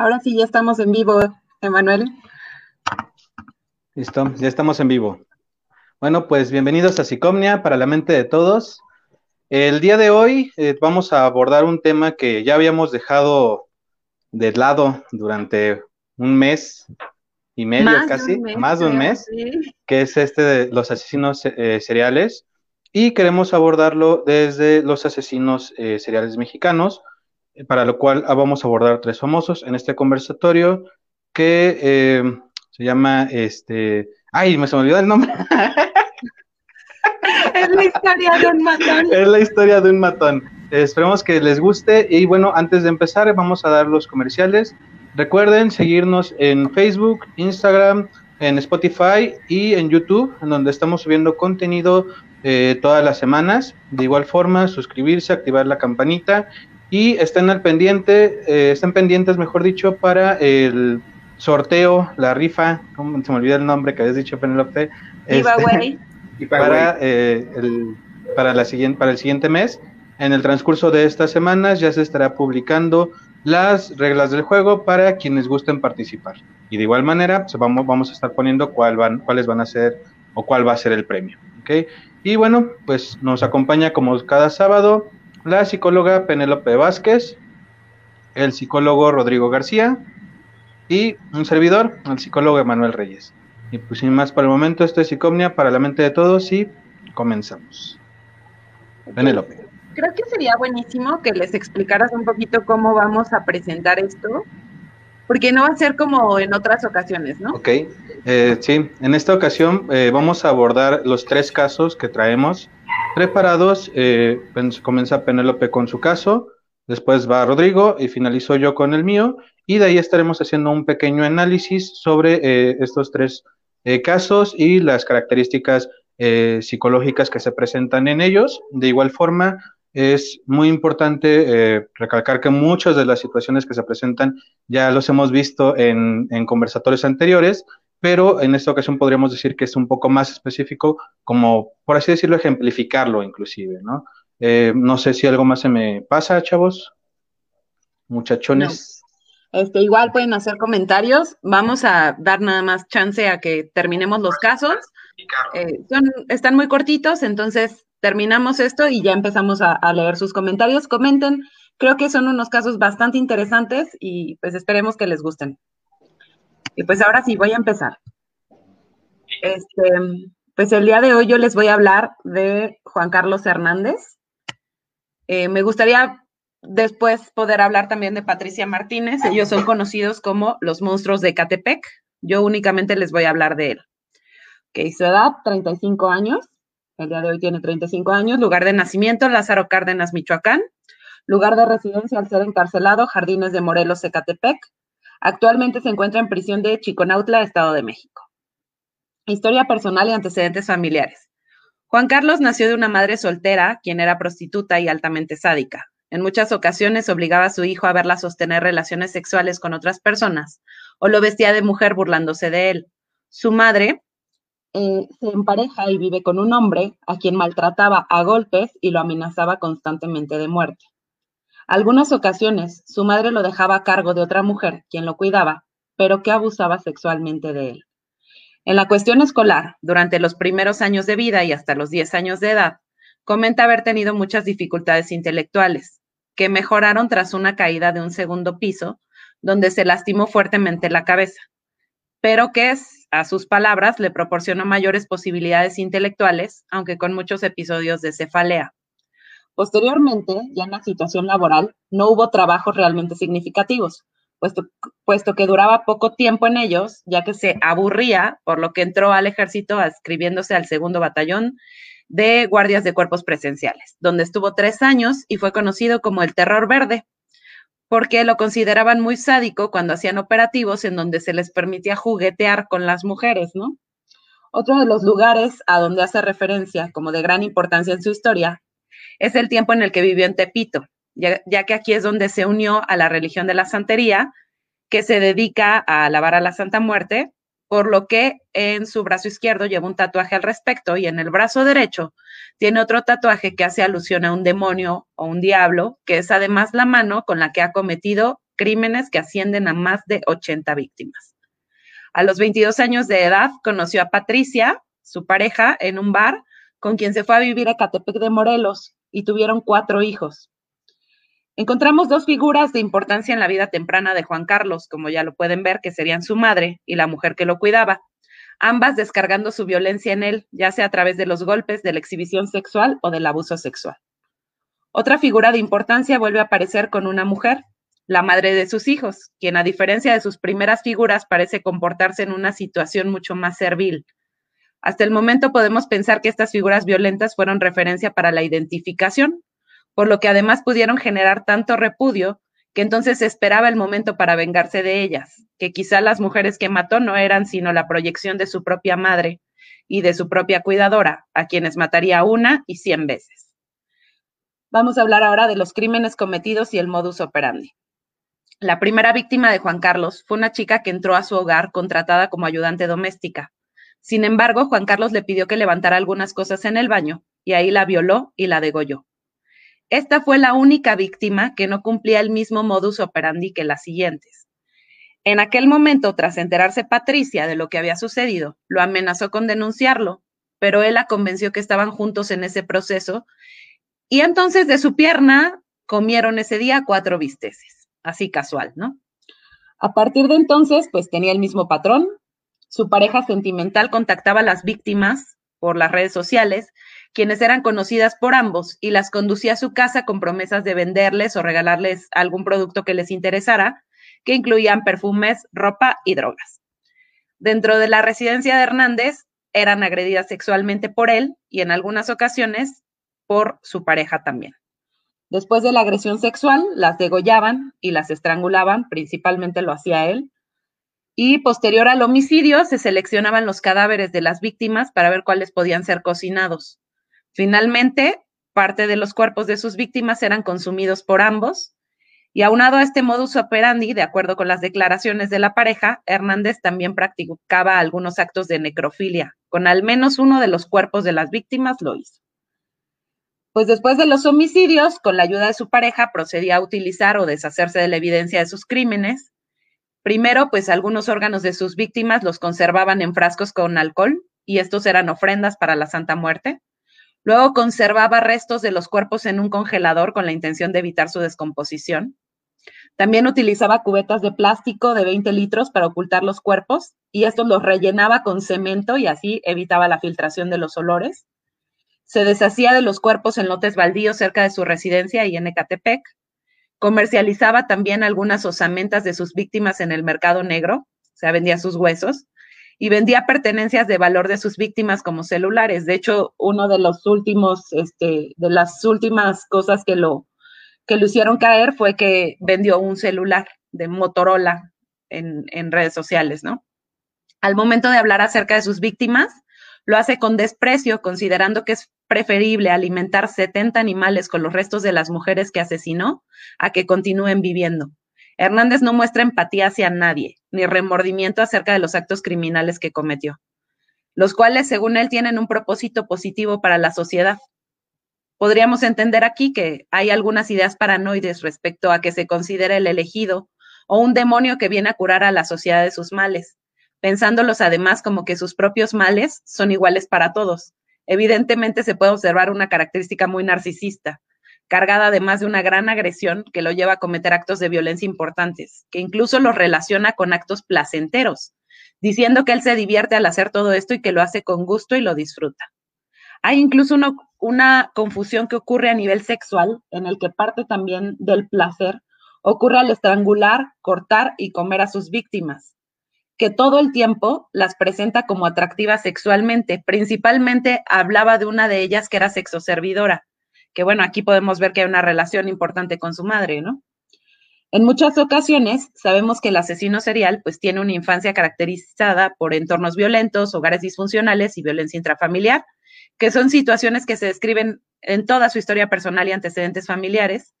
Ahora sí, ya estamos en vivo, Emanuel. Listo, ya estamos en vivo. Bueno, pues bienvenidos a Psicomnia para la mente de todos. El día de hoy eh, vamos a abordar un tema que ya habíamos dejado de lado durante un mes y medio casi, más de un mes, que es este de los asesinos eh, seriales. Y queremos abordarlo desde los asesinos eh, seriales mexicanos, para lo cual ah, vamos a abordar tres famosos en este conversatorio que se llama este. Ay, me se me olvidó el nombre. es la historia de un matón. Es la historia de un matón. Esperemos que les guste y bueno, antes de empezar vamos a dar los comerciales. Recuerden seguirnos en Facebook, Instagram, en Spotify y en YouTube, en donde estamos subiendo contenido eh, todas las semanas. De igual forma, suscribirse, activar la campanita y estén al pendiente, eh, estén pendientes, mejor dicho, para el sorteo, la rifa, se me olvidó el nombre que habías dicho, Penelope. Este, para, eh, el, para, la siguiente, para el siguiente mes. En el transcurso de estas semanas ya se estará publicando las reglas del juego para quienes gusten participar. Y de igual manera, pues vamos, vamos a estar poniendo cuál van, cuáles van a ser o cuál va a ser el premio. ¿okay? Y bueno, pues nos acompaña como cada sábado la psicóloga Penélope Vázquez, el psicólogo Rodrigo García y un servidor, el psicólogo Emanuel Reyes. Y pues sin más por el momento, esto es Psicomnia para la mente de todos y comenzamos. Penélope. Creo que sería buenísimo que les explicaras un poquito cómo vamos a presentar esto, porque no va a ser como en otras ocasiones, ¿no? Ok, eh, sí, en esta ocasión eh, vamos a abordar los tres casos que traemos preparados. Eh, comienza Penélope con su caso, después va Rodrigo y finalizo yo con el mío, y de ahí estaremos haciendo un pequeño análisis sobre eh, estos tres casos y las características psicológicas que se presentan en ellos. De igual forma, es muy importante recalcar que muchas de las situaciones que se presentan ya los hemos visto en, en conversatorios anteriores, pero en esta ocasión podríamos decir que es un poco más específico, como por así decirlo, ejemplificarlo inclusive, ¿no? no sé si algo más se me pasa, chavos, muchachones. Este, igual pueden hacer comentarios. Vamos a dar nada más chance a que terminemos los casos. Eh, están muy cortitos, entonces terminamos esto y ya empezamos a, leer sus comentarios. Comenten. Creo que son unos casos bastante interesantes y pues esperemos que les gusten. Y pues ahora sí, voy a empezar. Este, pues el día de hoy yo les voy a hablar de Juan Carlos Hernández. Eh, me gustaría después poder hablar también de Patricia Martínez. Ellos son conocidos como los monstruos de Catepec. Yo únicamente les voy a hablar de él. Ok, su edad, 35 años. El día de hoy tiene 35 años. Lugar de nacimiento, Lázaro Cárdenas, Michoacán. Lugar de residencia al ser encarcelado, Jardines de Morelos, Ecatepec. Actualmente se encuentra en prisión de Chiconautla, Estado de México. Historia personal y antecedentes familiares. Juan Carlos nació de una madre soltera, quien era prostituta y altamente sádica. En muchas ocasiones obligaba a su hijo a verla sostener relaciones sexuales con otras personas o lo vestía de mujer burlándose de él. Su madre eh, se empareja y vive con un hombre a quien maltrataba a golpes y lo amenazaba constantemente de muerte. Algunas ocasiones su madre lo dejaba a cargo de otra mujer, quien lo cuidaba, pero que abusaba sexualmente de él. En la cuestión escolar, durante los primeros años de vida y hasta los 10 años de edad, comenta haber tenido muchas dificultades intelectuales, que mejoraron tras una caída de un segundo piso, donde se lastimó fuertemente la cabeza, pero que, a sus palabras, le proporcionó mayores posibilidades intelectuales, aunque con muchos episodios de cefalea. Posteriormente, ya en la situación laboral, no hubo trabajos realmente significativos, puesto, que duraba poco tiempo en ellos, ya que se aburría, por lo que entró al ejército ascribiéndose al segundo batallón de guardias de cuerpos presenciales, donde estuvo tres años y fue conocido como el terror verde, porque lo consideraban muy sádico cuando hacían operativos en donde se les permitía juguetear con las mujeres, ¿no? Otro de los lugares a donde hace referencia como de gran importancia en su historia es el tiempo en el que vivió en Tepito, ya, que aquí es donde se unió a la religión de la santería, que se dedica a alabar a la Santa Muerte por lo que en su brazo izquierdo lleva un tatuaje al respecto y en el brazo derecho tiene otro tatuaje que hace alusión a un demonio o un diablo, que es además la mano con la que ha cometido crímenes que ascienden a más de 80 víctimas. A los 22 años de edad conoció a Patricia, su pareja, en un bar, con quien se fue a vivir a Catepec de Morelos y tuvieron cuatro hijos. Encontramos dos figuras de importancia en la vida temprana de Juan Carlos, como ya lo pueden ver, que serían su madre y la mujer que lo cuidaba, ambas descargando su violencia en él, ya sea a través de los golpes, de la exhibición sexual o del abuso sexual. Otra figura de importancia vuelve a aparecer con una mujer, la madre de sus hijos, quien a diferencia de sus primeras figuras parece comportarse en una situación mucho más servil. Hasta el momento podemos pensar que estas figuras violentas fueron referencia para la identificación, por lo que además pudieron generar tanto repudio que entonces esperaba el momento para vengarse de ellas, que quizá las mujeres que mató no eran sino la proyección de su propia madre y de su propia cuidadora, a quienes mataría una y cien veces. Vamos a hablar ahora de los crímenes cometidos y el modus operandi. La primera víctima de Juan Carlos fue una chica que entró a su hogar contratada como ayudante doméstica. Sin embargo, Juan Carlos le pidió que levantara algunas cosas en el baño y ahí la violó y la degolló. Esta fue la única víctima que no cumplía el mismo modus operandi que las siguientes. En aquel momento, tras enterarse Patricia de lo que había sucedido, lo amenazó con denunciarlo, pero él la convenció que estaban juntos en ese proceso y entonces de su pierna comieron ese día cuatro bisteces, así casual, ¿no? A partir de entonces, pues tenía el mismo patrón. Su pareja sentimental contactaba a las víctimas por las redes sociales quienes eran conocidas por ambos, y las conducía a su casa con promesas de venderles o regalarles algún producto que les interesara, que incluían perfumes, ropa y drogas. Dentro de la residencia de Hernández, eran agredidas sexualmente por él y en algunas ocasiones por su pareja también. Después de la agresión sexual, las degollaban y las estrangulaban, principalmente lo hacía él. Y posterior al homicidio, se seleccionaban los cadáveres de las víctimas para ver cuáles podían ser cocinados. Finalmente, parte de los cuerpos de sus víctimas eran consumidos por ambos. Y aunado a este modus operandi, de acuerdo con las declaraciones de la pareja, Hernández también practicaba algunos actos de necrofilia. Con al menos uno de los cuerpos de las víctimas lo hizo. Pues después de los homicidios, con la ayuda de su pareja, procedía a utilizar o deshacerse de la evidencia de sus crímenes. Primero, pues algunos órganos de sus víctimas los conservaban en frascos con alcohol y estos eran ofrendas para la Santa Muerte. Luego conservaba restos de los cuerpos en un congelador con la intención de evitar su descomposición. También utilizaba cubetas de plástico de 20 litros para ocultar los cuerpos y estos los rellenaba con cemento y así evitaba la filtración de los olores. Se deshacía de los cuerpos en lotes baldíos cerca de su residencia y en Ecatepec. Comercializaba también algunas osamentas de sus víctimas en el mercado negro, o sea, vendía sus huesos y vendía pertenencias de valor de sus víctimas como celulares. De hecho, uno de los últimos, este, de las últimas cosas que lo, que lo hicieron caer fue que vendió un celular de Motorola en, en redes sociales, ¿no? Al momento de hablar acerca de sus víctimas, lo hace con desprecio, considerando que es preferible alimentar 70 animales con los restos de las mujeres que asesinó a que continúen viviendo. Hernández no muestra empatía hacia nadie, ni remordimiento acerca de los actos criminales que cometió, los cuales, según él, tienen un propósito positivo para la sociedad. Podríamos entender aquí que hay algunas ideas paranoides respecto a que se considere el elegido o un demonio que viene a curar a la sociedad de sus males, pensándolos además como que sus propios males son iguales para todos. Evidentemente se puede observar una característica muy narcisista, cargada además de una gran agresión que lo lleva a cometer actos de violencia importantes, que incluso los relaciona con actos placenteros, diciendo que él se divierte al hacer todo esto y que lo hace con gusto y lo disfruta. Hay incluso una confusión que ocurre a nivel sexual, en el que parte también del placer ocurre al estrangular, cortar y comer a sus víctimas, que todo el tiempo las presenta como atractivas sexualmente. Principalmente hablaba de una de ellas que era sexoservidora, que bueno, aquí podemos ver que hay una relación importante con su madre, ¿no? En muchas ocasiones sabemos que el asesino serial pues tiene una infancia caracterizada por entornos violentos, hogares disfuncionales y violencia intrafamiliar, que son situaciones que se describen en toda su historia personal y antecedentes familiares.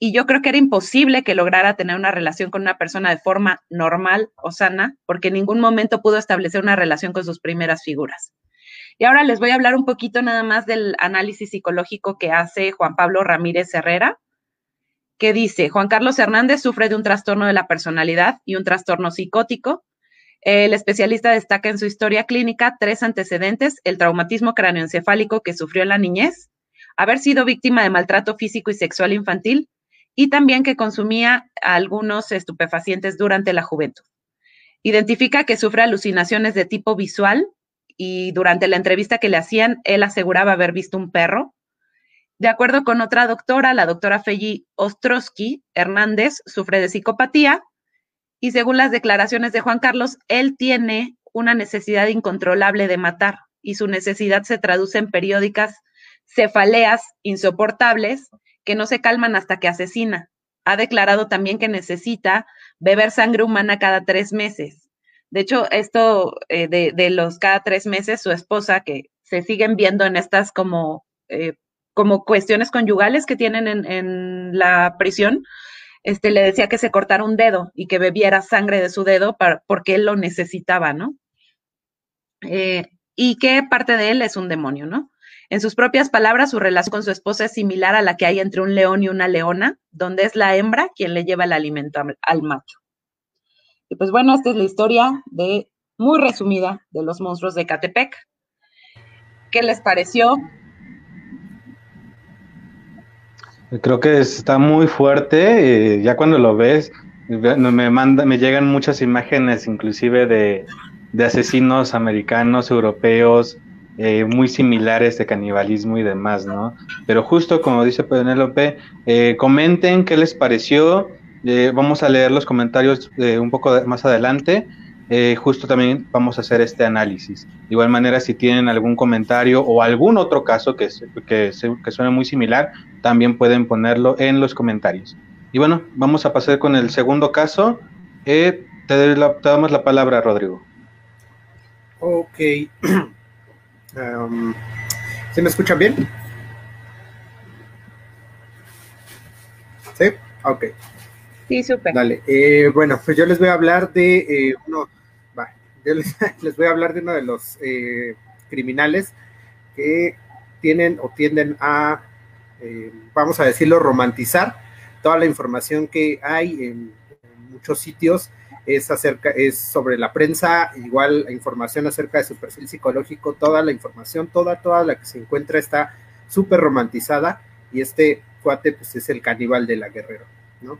Y yo creo que era imposible que lograra tener una relación con una persona de forma normal o sana, porque en ningún momento pudo establecer una relación con sus primeras figuras. Y ahora les voy a hablar un poquito nada más del análisis psicológico que hace Juan Pablo Ramírez Herrera, que dice, Juan Carlos Hernández sufre de un trastorno de la personalidad y un trastorno psicótico. El especialista destaca en su historia clínica tres antecedentes, el traumatismo cráneoencefálico que sufrió en la niñez, haber sido víctima de maltrato físico y sexual infantil y también que consumía algunos estupefacientes durante la juventud. Identifica que sufre alucinaciones de tipo visual y durante la entrevista que le hacían, él aseguraba haber visto un perro. De acuerdo con otra doctora, la doctora Feyi Ostrowski Hernández, sufre de psicopatía y según las declaraciones de Juan Carlos, él tiene una necesidad incontrolable de matar y su necesidad se traduce en periódicas cefaleas insoportables que no se calman hasta que asesina. Ha declarado también que necesita beber sangre humana cada tres meses. De hecho, esto eh, de, los cada tres meses, su esposa, que se siguen viendo en estas como, eh, como cuestiones conyugales que tienen en, la prisión, este, le decía que se cortara un dedo y que bebiera sangre de su dedo para, porque él lo necesitaba, ¿no? Eh, y que parte de él es un demonio, ¿no? En sus propias palabras, su relación con su esposa es similar a la que hay entre un león y una leona, donde es la hembra quien le lleva el alimento al macho. Pues bueno, esta es la historia de, muy resumida, de los monstruos de Catepec. ¿Qué les pareció? Creo que está muy fuerte. Eh, ya cuando lo ves, me, llegan muchas imágenes, inclusive de, de asesinos americanos, europeos, eh, muy similares de canibalismo y demás, ¿no? Pero justo como dice Penélope, eh, comenten qué les pareció. Eh, vamos a leer los comentarios un poco más adelante. justo también vamos a hacer este análisis. De igual manera, si tienen algún comentario o algún otro caso que, que, que suene muy similar, también pueden ponerlo en los comentarios. Y bueno, vamos a pasar con el segundo caso. te, te damos la palabra, Rodrigo. Ok. Um, ¿Se me escuchan bien? ¿Sí? Ok. Sí, súper. Dale. Eh, bueno, pues yo les voy a hablar de eh, uno, yo les, voy a hablar de uno de los eh, criminales que tienen o tienden a, vamos a decirlo, romantizar toda la información que hay en muchos sitios es acerca, es sobre la prensa, igual información acerca de su perfil psicológico, toda la información, toda, toda la que se encuentra está súper romantizada y este cuate pues es el caníbal de la Guerrero, ¿no?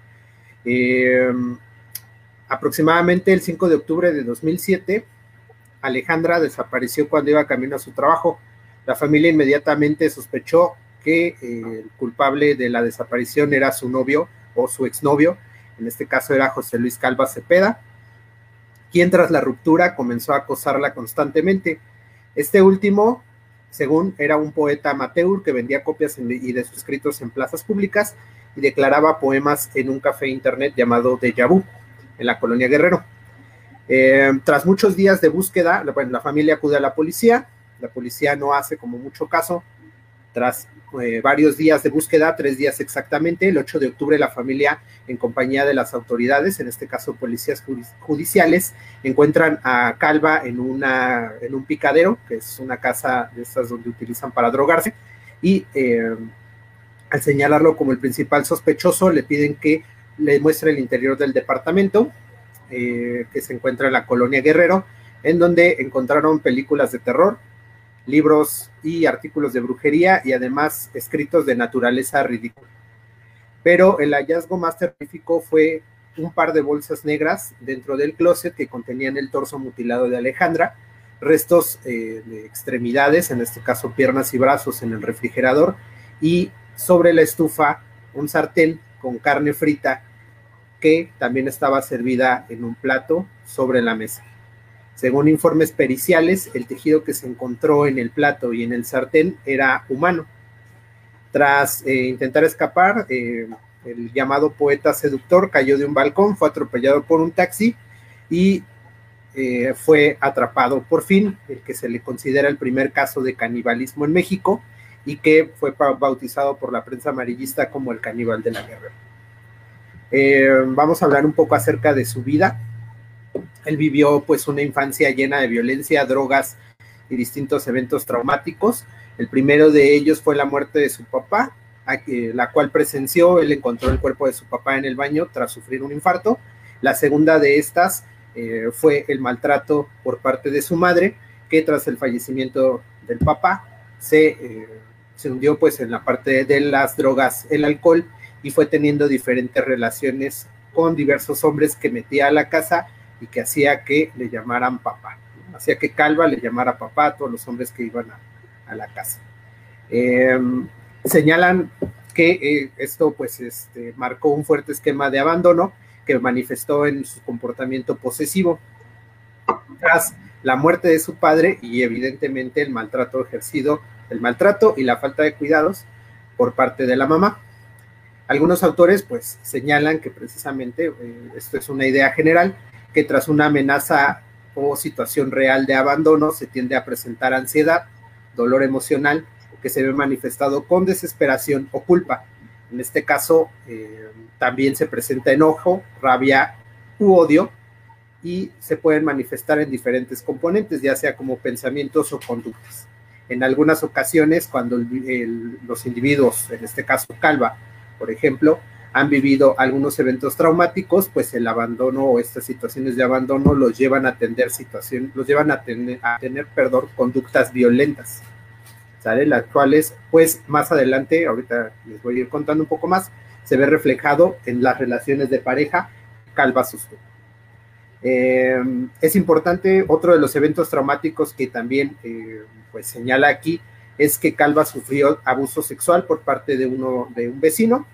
Em, aproximadamente el 5 de octubre de 2007, Alejandra desapareció cuando iba camino a su trabajo. La familia inmediatamente sospechó que eh, el culpable de la desaparición era su novio o su exnovio, en este caso era José Luis Calva Cepeda, quien tras la ruptura comenzó a acosarla constantemente. Este último, según era un poeta amateur que vendía copias y de sus escritos en plazas públicas y declaraba poemas en un café internet llamado Deja Vu, en la colonia Guerrero. Eh, tras muchos días de búsqueda, la familia acude a la policía, la policía no hace como mucho caso, tras eh, varios días de búsqueda, tres días exactamente, el 8 de octubre la familia, en compañía de las autoridades, en este caso policías judiciales, encuentran a Calva en, una, en un picadero, que es una casa de estas donde utilizan para drogarse, y eh, al señalarlo como el principal sospechoso, le piden que le muestre el interior del departamento, eh, que se encuentra en la colonia Guerrero, en donde encontraron películas de terror, libros y artículos de brujería y además escritos de naturaleza ridícula. Pero el hallazgo más terrífico fue un par de bolsas negras dentro del closet que contenían el torso mutilado de Alejandra, restos eh, de extremidades, en este caso piernas y brazos en el refrigerador, y sobre la estufa un sartén con carne frita que también estaba servida en un plato sobre la mesa. Según informes periciales, el tejido que se encontró en el plato y en el sartén era humano. Tras eh, intentar escapar, eh, el llamado poeta seductor cayó de un balcón, fue atropellado por un taxi y eh, fue atrapado por fin, el que se le considera el primer caso de canibalismo en México y que fue bautizado por la prensa amarillista como el caníbal de la guerra. vamos a hablar un poco acerca de su vida. Él vivió pues una infancia llena de violencia, drogas y distintos eventos traumáticos. El primero de ellos fue la muerte de su papá, la cual presenció, él encontró el cuerpo de su papá en el baño tras sufrir un infarto. La segunda de estas eh, fue el maltrato por parte de su madre, que tras el fallecimiento del papá se, eh, se hundió pues en la parte de las drogas, el alcohol, y fue teniendo diferentes relaciones con diversos hombres que metía a la casa y que hacía que le llamaran papá. Hacía que Calva le llamara papá a todos los hombres que iban a, la casa. Em, señalan que eh, esto pues este, marcó un fuerte esquema de abandono que manifestó en su comportamiento posesivo. Tras la muerte de su padre y evidentemente el maltrato ejercido, el maltrato y la falta de cuidados por parte de la mamá. Algunos autores pues señalan que precisamente, eh, esto es una idea general, que tras una amenaza o situación real de abandono se tiende a presentar ansiedad, dolor emocional, que se ve manifestado con desesperación o culpa. En este caso, eh, también se presenta enojo, rabia u odio y se pueden manifestar en diferentes componentes, ya sea como pensamientos o conductas. En algunas ocasiones, cuando los individuos, en este caso Calva, por ejemplo, han vivido algunos eventos traumáticos, pues el abandono o estas situaciones de abandono los llevan a tener situación, los llevan a tener, a tener, perdón, conductas violentas, ¿sale? Las cuales, pues más adelante, ahorita les voy a ir contando un poco más, se ve reflejado en las relaciones de pareja, calva susto. Eh, es importante, otro de los eventos traumáticos que también eh, pues señala aquí es que Calva sufrió abuso sexual por parte de uno de un vecino.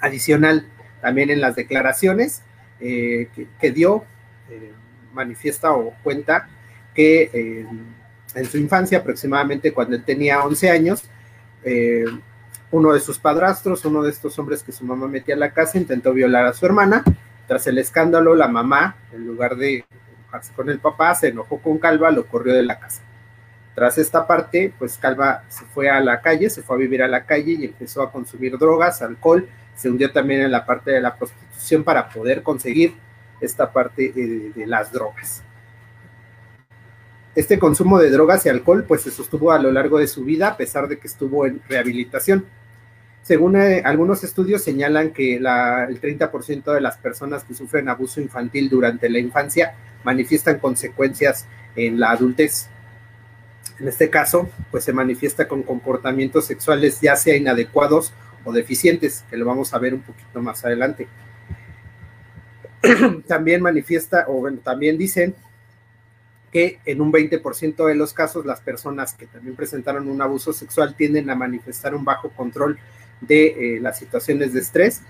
Adicional, también en las declaraciones eh, que, dio, eh, manifiesta o cuenta que eh, en su infancia, aproximadamente cuando él tenía 11 años, uno de sus padrastros, uno de estos hombres que su mamá metía a la casa, intentó violar a su hermana. Tras el escándalo, la mamá, en lugar de enojarse con el papá, se enojó con Calva, lo corrió de la casa. Tras esta parte, pues Calva se fue a la calle, se fue a vivir a la calle y empezó a consumir drogas, alcohol, se hundió también en la parte de la prostitución para poder conseguir esta parte de, las drogas. Este consumo de drogas y alcohol pues se sostuvo a lo largo de su vida a pesar de que estuvo en rehabilitación. Según eh, algunos estudios señalan que el 30% de las personas que sufren abuso infantil durante la infancia manifiestan consecuencias en la adultez. En este caso, pues se manifiesta con comportamientos sexuales ya sea inadecuados o deficientes, que lo vamos a ver un poquito más adelante. también manifiesta, o bueno, también dicen que en un 20% de los casos las personas que también presentaron un abuso sexual tienden a manifestar un bajo control de eh, las situaciones de estrés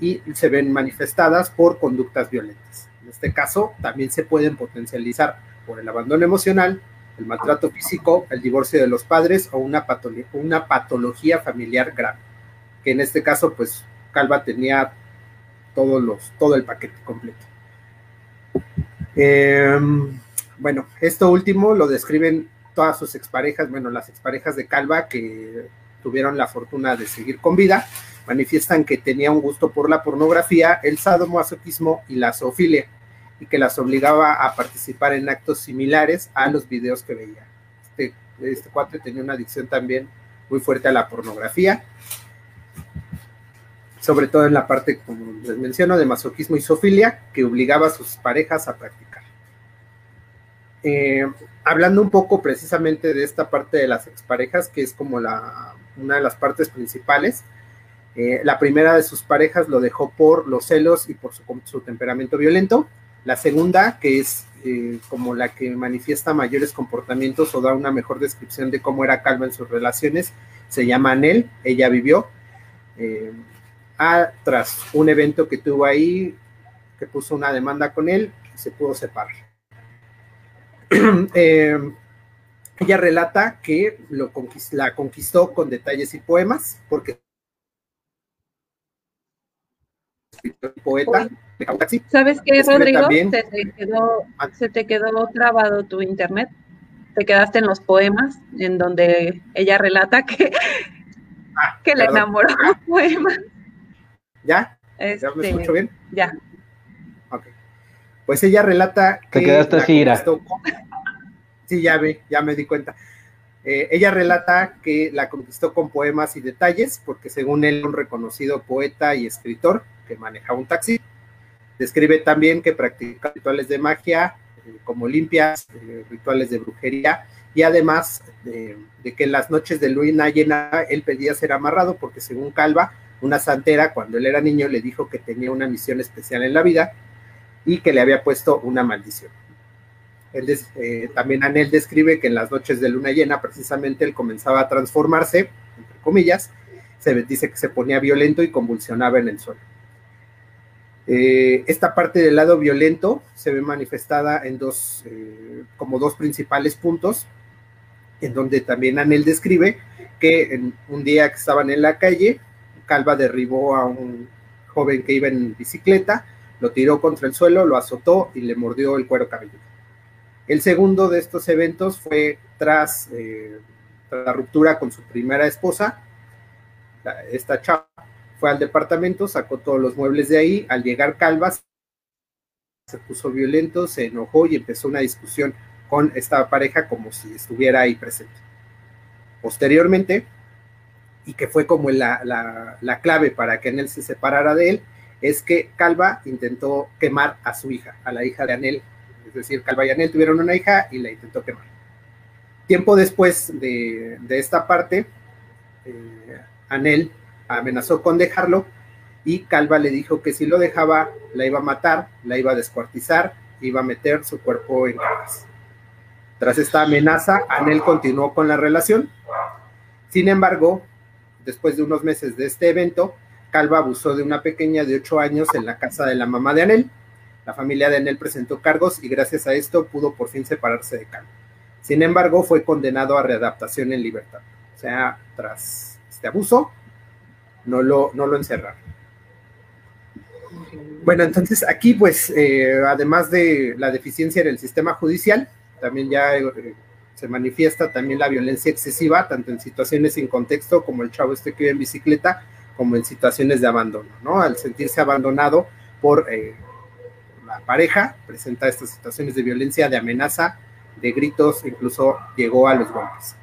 y se ven manifestadas por conductas violentas. En este caso, también se pueden potencializar por el abandono emocional, el maltrato físico, el divorcio de los padres o una, patología, una patología familiar grave, que en este caso, pues Calva tenía todos los, todo el paquete completo. Em, bueno, esto último lo describen todas sus exparejas, bueno, las exparejas de Calva que tuvieron la fortuna de seguir con vida, manifiestan que tenía un gusto por la pornografía, el sadomasoquismo y la zoofilia y que las obligaba a participar en actos similares a los videos que veía. Este, este cuate tenía una adicción también muy fuerte a la pornografía, sobre todo en la parte, como les menciono, de masoquismo y sofilia, que obligaba a sus parejas a practicar. Eh, hablando un poco precisamente de esta parte de las exparejas, que es como la, una de las partes principales, eh, la primera de sus parejas lo dejó por los celos y por su temperamento violento, la segunda, que es eh, como la que manifiesta mayores comportamientos o da una mejor descripción de cómo era Calva en sus relaciones, se llama Anel, ella vivió. Tras un evento que tuvo ahí, que puso una demanda con él, se pudo separar. Eh, ella relata que lo la conquistó con detalles y poemas, porque poeta. ¿Sabes qué, Rodrigo? Se te, quedó, ah. se te quedó trabado tu internet. Te quedaste en los poemas, en donde ella relata que, ah, que le enamoró un ¿Ya? ¿Ya me este, escucho bien? Ya. Ok. Pues ella relata que. Te quedaste así, Sí, ya ve, ya me di cuenta. Eh, ella relata que la conquistó con poemas y detalles, porque según él, un reconocido poeta y escritor que manejaba un taxi. Describe también que practica rituales de magia, eh, como limpias, eh, rituales de brujería, y además de, que en las noches de luna llena él pedía ser amarrado, porque según Calva, una santera, cuando él era niño, le dijo que tenía una misión especial en la vida y que le había puesto una maldición. Él, eh, también Anel describe que en las noches de luna llena, precisamente, él comenzaba a transformarse, entre comillas, se dice que se ponía violento y convulsionaba en el suelo. Eh, esta parte del lado violento se ve manifestada en dos, eh, como dos principales puntos, en donde también Anel describe que en un día que estaban en la calle, Calva derribó a un joven que iba en bicicleta, lo tiró contra el suelo, lo azotó y le mordió el cuero cabelludo. El segundo de estos eventos fue tras, eh, la ruptura con su primera esposa, esta chava fue al departamento, sacó todos los muebles de ahí, al llegar Calva se puso violento, se enojó y empezó una discusión con esta pareja como si estuviera ahí presente. Posteriormente, y que fue como la, la, clave para que Anel se separara de él, es que Calva intentó quemar a su hija, a la hija de Anel. Es decir, Calva y Anel tuvieron una hija y la intentó quemar. Tiempo después de, esta parte, eh, Anel amenazó con dejarlo y Calva le dijo que si lo dejaba, la iba a matar, la iba a descuartizar, iba a meter su cuerpo en cajas. Tras esta amenaza, Anel continuó con la relación. Sin embargo, después de unos meses de este evento, Calva abusó de una pequeña de 8 años en la casa de la mamá de Anel. La familia de Anel presentó cargos y gracias a esto pudo por fin separarse de Calva. Sin embargo, fue condenado a readaptación en libertad. O sea, tras este abuso, no lo, no lo encerraron. Bueno, entonces aquí pues, eh, además de la deficiencia en el sistema judicial, también ya eh, se manifiesta también la violencia excesiva, tanto en situaciones sin contexto, como el chavo este que iba en bicicleta, como en situaciones de abandono, ¿no? Al sentirse abandonado por eh, la pareja, presenta estas situaciones de violencia, de amenaza, de gritos, incluso llegó a los golpes.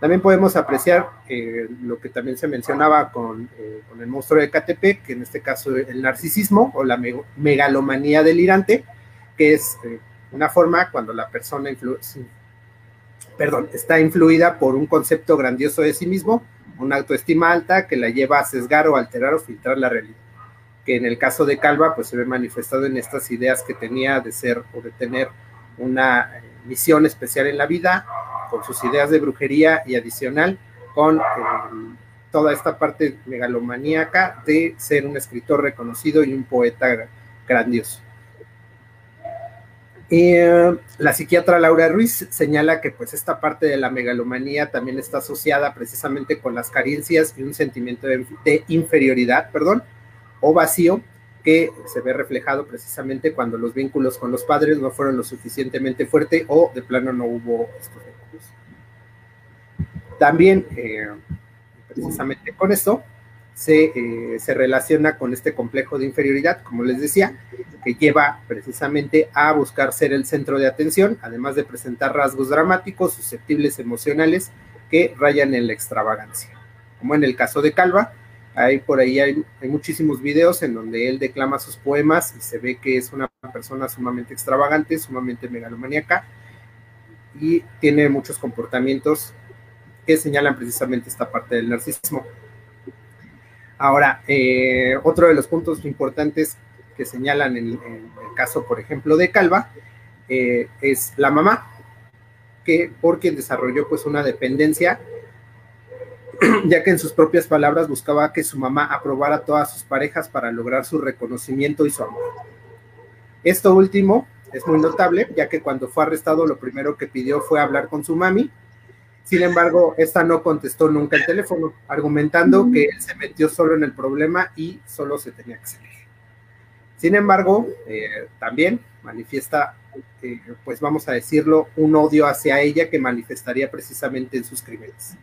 También podemos apreciar eh, lo que también se mencionaba con, con, el monstruo de KTP, que en este caso el narcisismo o la megalomanía delirante, que es una forma cuando la persona perdón, está influida por un concepto grandioso de sí mismo, una autoestima alta que la lleva a sesgar o alterar o filtrar la realidad. Que en el caso de Calva, pues se ve manifestado en estas ideas que tenía de ser o de tener una eh, misión especial en la vida, con sus ideas de brujería y adicional con eh, toda esta parte megalomaníaca de ser un escritor reconocido y un poeta grandioso. Eh, la psiquiatra Laura Ruiz señala que pues esta parte de la megalomanía también está asociada precisamente con las carencias y un sentimiento de, inferioridad, perdón, o vacío que se ve reflejado precisamente cuando los vínculos con los padres no fueron lo suficientemente fuertes o de plano no hubo estos vínculos. También, eh, precisamente con esto, se, eh, se, relaciona con este complejo de inferioridad, como les decía, que lleva precisamente a buscar ser el centro de atención, además de presentar rasgos dramáticos, susceptibles emocionales que rayan en la extravagancia. Como en el caso de Calva, hay por ahí hay, muchísimos videos en donde él declama sus poemas y se ve que es una persona sumamente extravagante, sumamente megalomaníaca y tiene muchos comportamientos que señalan precisamente esta parte del narcisismo. Ahora, eh, otro de los puntos importantes que señalan en, el caso, por ejemplo, de Calva, eh, es la mamá, que por quien desarrolló pues una dependencia, ya que en sus propias palabras buscaba que su mamá aprobara a todas sus parejas para lograr su reconocimiento y su amor. Esto último es muy notable, ya que cuando fue arrestado lo primero que pidió fue hablar con su mami, sin embargo, esta no contestó nunca el teléfono, argumentando que él se metió solo en el problema y solo se tenía que salir. Sin embargo, eh, también manifiesta, eh, pues vamos a decirlo, un odio hacia ella que manifestaría precisamente en sus crímenes.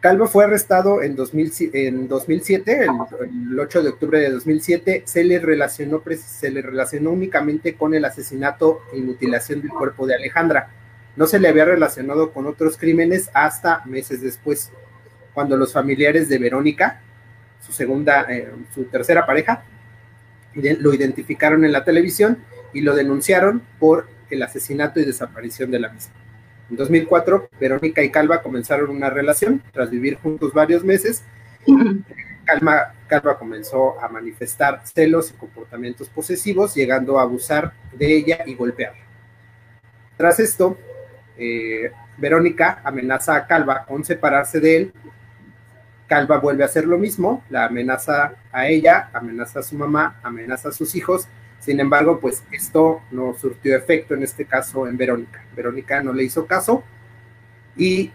Calvo fue arrestado en, 2007, el, 8 de octubre de 2007, se le, relacionó, se le relacionó únicamente con el asesinato y mutilación del cuerpo de Alejandra, no se le había relacionado con otros crímenes hasta meses después, cuando los familiares de Verónica, su segunda, eh, su tercera pareja, lo identificaron en la televisión y lo denunciaron por el asesinato y desaparición de la misma. En 2004, Verónica y Calva comenzaron una relación tras vivir juntos varios meses. Calma, Calva comenzó a manifestar celos y comportamientos posesivos, llegando a abusar de ella y golpearla. Tras esto, eh, Verónica amenaza a Calva con separarse de él. Calva vuelve a hacer lo mismo, la amenaza a ella, amenaza a su mamá, amenaza a sus hijos sin embargo, pues esto no surtió efecto en este caso en Verónica. Verónica no le hizo caso y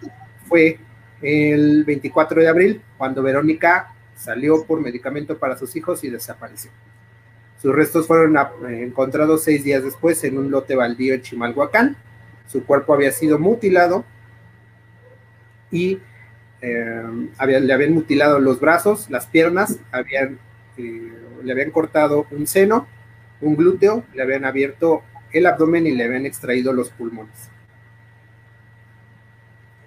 fue el 24 de abril cuando Verónica salió por medicamento para sus hijos y desapareció. Sus restos fueron encontrados seis días después en un lote baldío en Chimalhuacán. Su cuerpo había sido mutilado y eh, le habían mutilado los brazos, las piernas, habían, eh, le habían cortado un seno un glúteo, le habían abierto el abdomen y le habían extraído los pulmones.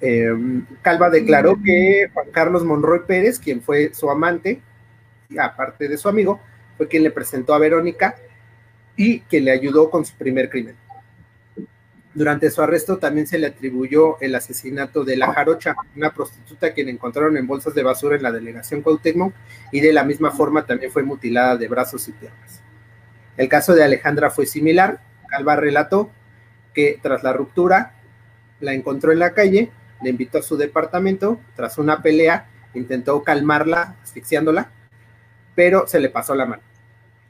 Em, Calva declaró que Juan Carlos Monroy Pérez, quien fue su amante, aparte de su amigo, fue quien le presentó a Verónica y que le ayudó con su primer crimen. Durante su arresto también se le atribuyó el asesinato de la Jarocha, una prostituta quien encontraron en bolsas de basura en la delegación Cuauhtémoc y de la misma forma también fue mutilada de brazos y piernas. El caso de Alejandra fue similar. Calva relató que tras la ruptura la encontró en la calle, le invitó a su departamento, tras una pelea intentó calmarla, asfixiándola, pero se le pasó la mano.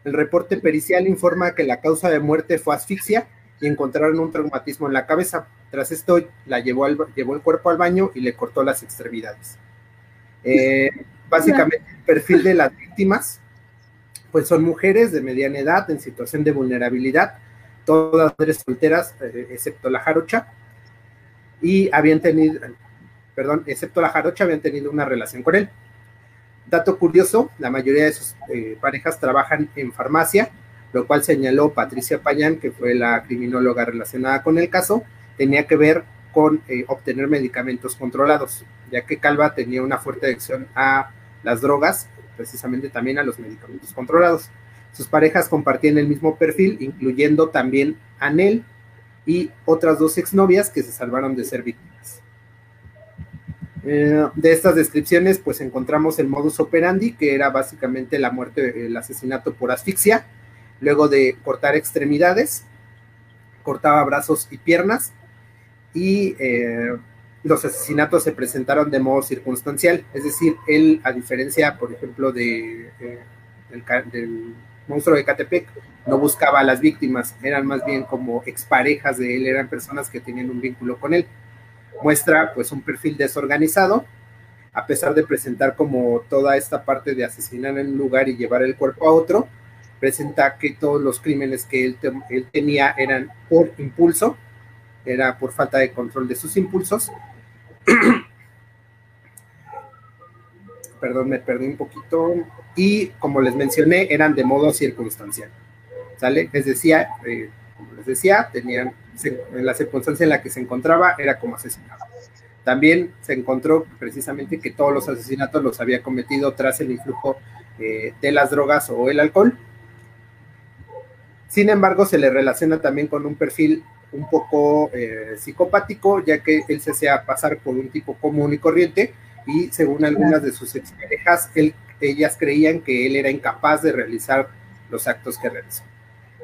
El reporte pericial informa que la causa de muerte fue asfixia y encontraron un traumatismo en la cabeza. Tras esto, la llevó, al, llevó el cuerpo al baño y le cortó las extremidades. Eh, básicamente, el perfil de las víctimas pues son mujeres de mediana edad en situación de vulnerabilidad, todas mujeres solteras, eh, excepto la jarocha, y habían tenido, perdón, excepto la jarocha, habían tenido una relación con él. Dato curioso, la mayoría de sus eh, parejas trabajan en farmacia, lo cual señaló Patricia Payán, que fue la criminóloga relacionada con el caso, tenía que ver con eh, obtener medicamentos controlados, ya que Calva tenía una fuerte adicción a las drogas precisamente también a los medicamentos controlados. Sus parejas compartían el mismo perfil, incluyendo también a y otras dos exnovias que se salvaron de ser víctimas. Eh, de estas descripciones, pues encontramos el modus operandi, que era básicamente la muerte, el asesinato por asfixia, luego de cortar extremidades, cortaba brazos y piernas, y eh, los asesinatos se presentaron de modo circunstancial, es decir, él, a diferencia, por ejemplo, de, del, monstruo de Catepec, no buscaba a las víctimas, eran más bien como exparejas de él, eran personas que tenían un vínculo con él. Muestra pues un perfil desorganizado, a pesar de presentar como toda esta parte de asesinar en un lugar y llevar el cuerpo a otro, presenta que todos los crímenes que él, él tenía eran por impulso, era por falta de control de sus impulsos. Perdón, me perdí un poquito. Y como les mencioné, eran de modo circunstancial. ¿Sale? Les decía, eh, como les decía, tenían, en la circunstancia en la que se encontraba, era como asesinado. También se encontró precisamente que todos los asesinatos los había cometido tras el influjo eh, de las drogas o el alcohol. Sin embargo, se le relaciona también con un perfil un poco eh, psicopático, ya que él se hacía pasar por un tipo común y corriente, y según algunas de sus exparejas, ellas creían que él era incapaz de realizar los actos que realizó.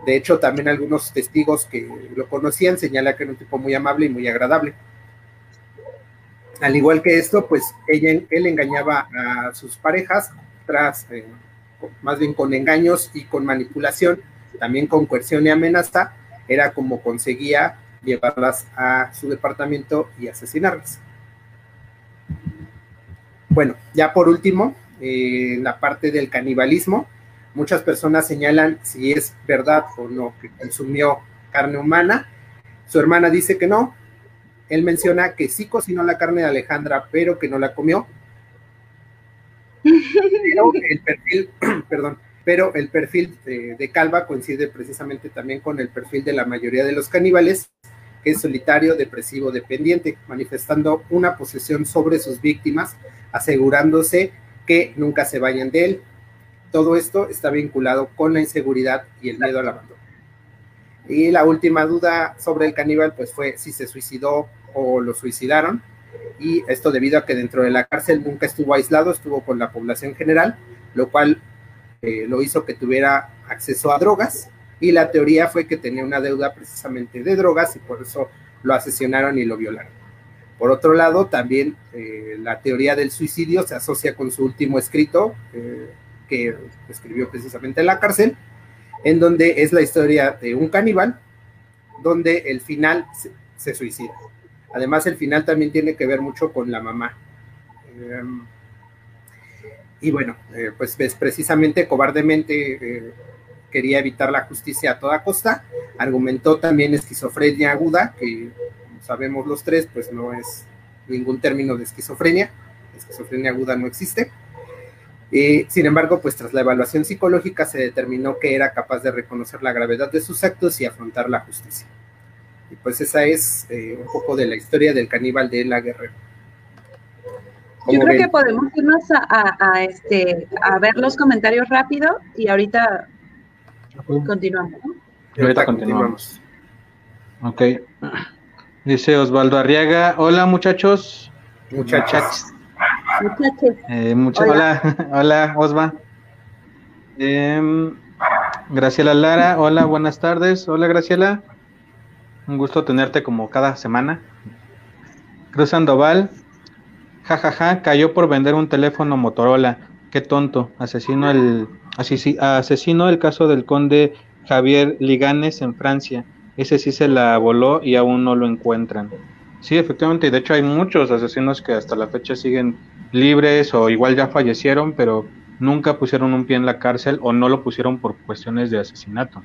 De hecho, también algunos testigos que lo conocían señalan que era un tipo muy amable y muy agradable. Al igual que esto, pues ella, él engañaba a sus parejas tras, eh, más bien con engaños y con manipulación, también con coerción y amenaza, era como conseguía llevarlas a su departamento y asesinarlas. Bueno, ya por último, en la parte del canibalismo, muchas personas señalan si es verdad o no que consumió carne humana. Su hermana dice que no. Él menciona que sí cocinó la carne de Alejandra, pero que no la comió. Pero el perfil, perdón, pero el perfil de, Calva coincide precisamente también con el perfil de la mayoría de los caníbales, que es solitario, depresivo, dependiente, manifestando una posesión sobre sus víctimas, asegurándose que nunca se vayan de él. Todo esto está vinculado con la inseguridad y el miedo al abandono. Y la última duda sobre el caníbal, pues fue si se suicidó o lo suicidaron. Y esto debido a que dentro de la cárcel nunca estuvo aislado, estuvo con la población general, lo cual eh, lo hizo que tuviera acceso a drogas. Y la teoría fue que tenía una deuda precisamente de drogas y por eso lo asesinaron y lo violaron. Por otro lado, también eh, la teoría del suicidio se asocia con su último escrito, eh, que escribió precisamente en la cárcel, en donde es la historia de un caníbal, donde el final se, suicida. Además, el final también tiene que ver mucho con la mamá. Em, y bueno, eh, pues, precisamente cobardemente eh, quería evitar la justicia a toda costa. Argumentó también esquizofrenia aguda, que sabemos los tres, pues no es ningún término de esquizofrenia. Esquizofrenia aguda no existe. Eh, sin embargo, pues tras la evaluación psicológica se determinó que era capaz de reconocer la gravedad de sus actos y afrontar la justicia. Y pues esa es un poco de la historia del caníbal de la Guerrero. Yo creo que podemos irnos a, este, a ver los comentarios rápido y ahorita continuamos. Ahorita continuamos. Ok. Dice Osvaldo Arriaga, hola muchachos. Muchachas. Eh, hola. hola, Osva. Em, Graciela Lara, hola, buenas tardes. Hola, Graciela. Un gusto tenerte como cada semana. Cruz Sandoval, jajaja, cayó por vender un teléfono Motorola. Qué tonto. Asesino el, el caso del conde Javier Liganes en Francia. Ese sí se la voló y aún no lo encuentran. Sí, efectivamente, de hecho hay muchos asesinos que hasta la fecha siguen libres o igual ya fallecieron, pero nunca pusieron un pie en la cárcel o no lo pusieron por cuestiones de asesinato.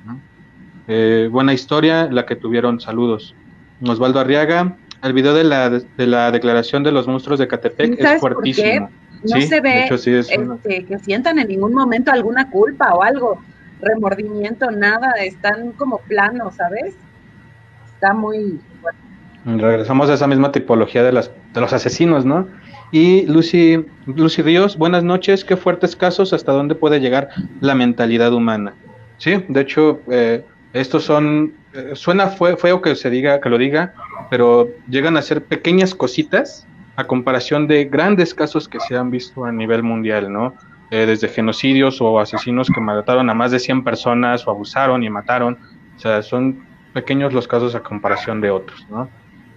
Eh, buena historia la que tuvieron, saludos. Osvaldo Arriaga, el video de la, de la declaración de los monstruos de Catepec es fuertísimo. No se ve este, que sientan en ningún momento alguna culpa o algo, remordimiento, nada, están como planos, ¿sabes? Está muy Regresamos a esa misma tipología de, las, de los asesinos, ¿no? Y Lucy, Lucy Ríos, buenas noches, qué fuertes casos, hasta dónde puede llegar la mentalidad humana. Sí, de hecho, eh, estos son, eh, suena feo que se diga, que lo diga, pero llegan a ser pequeñas cositas a comparación de grandes casos que se han visto a nivel mundial, ¿no? Eh, desde genocidios o asesinos que mataron a más de 100 personas o abusaron y mataron, o sea, son pequeños los casos a comparación de otros, ¿no?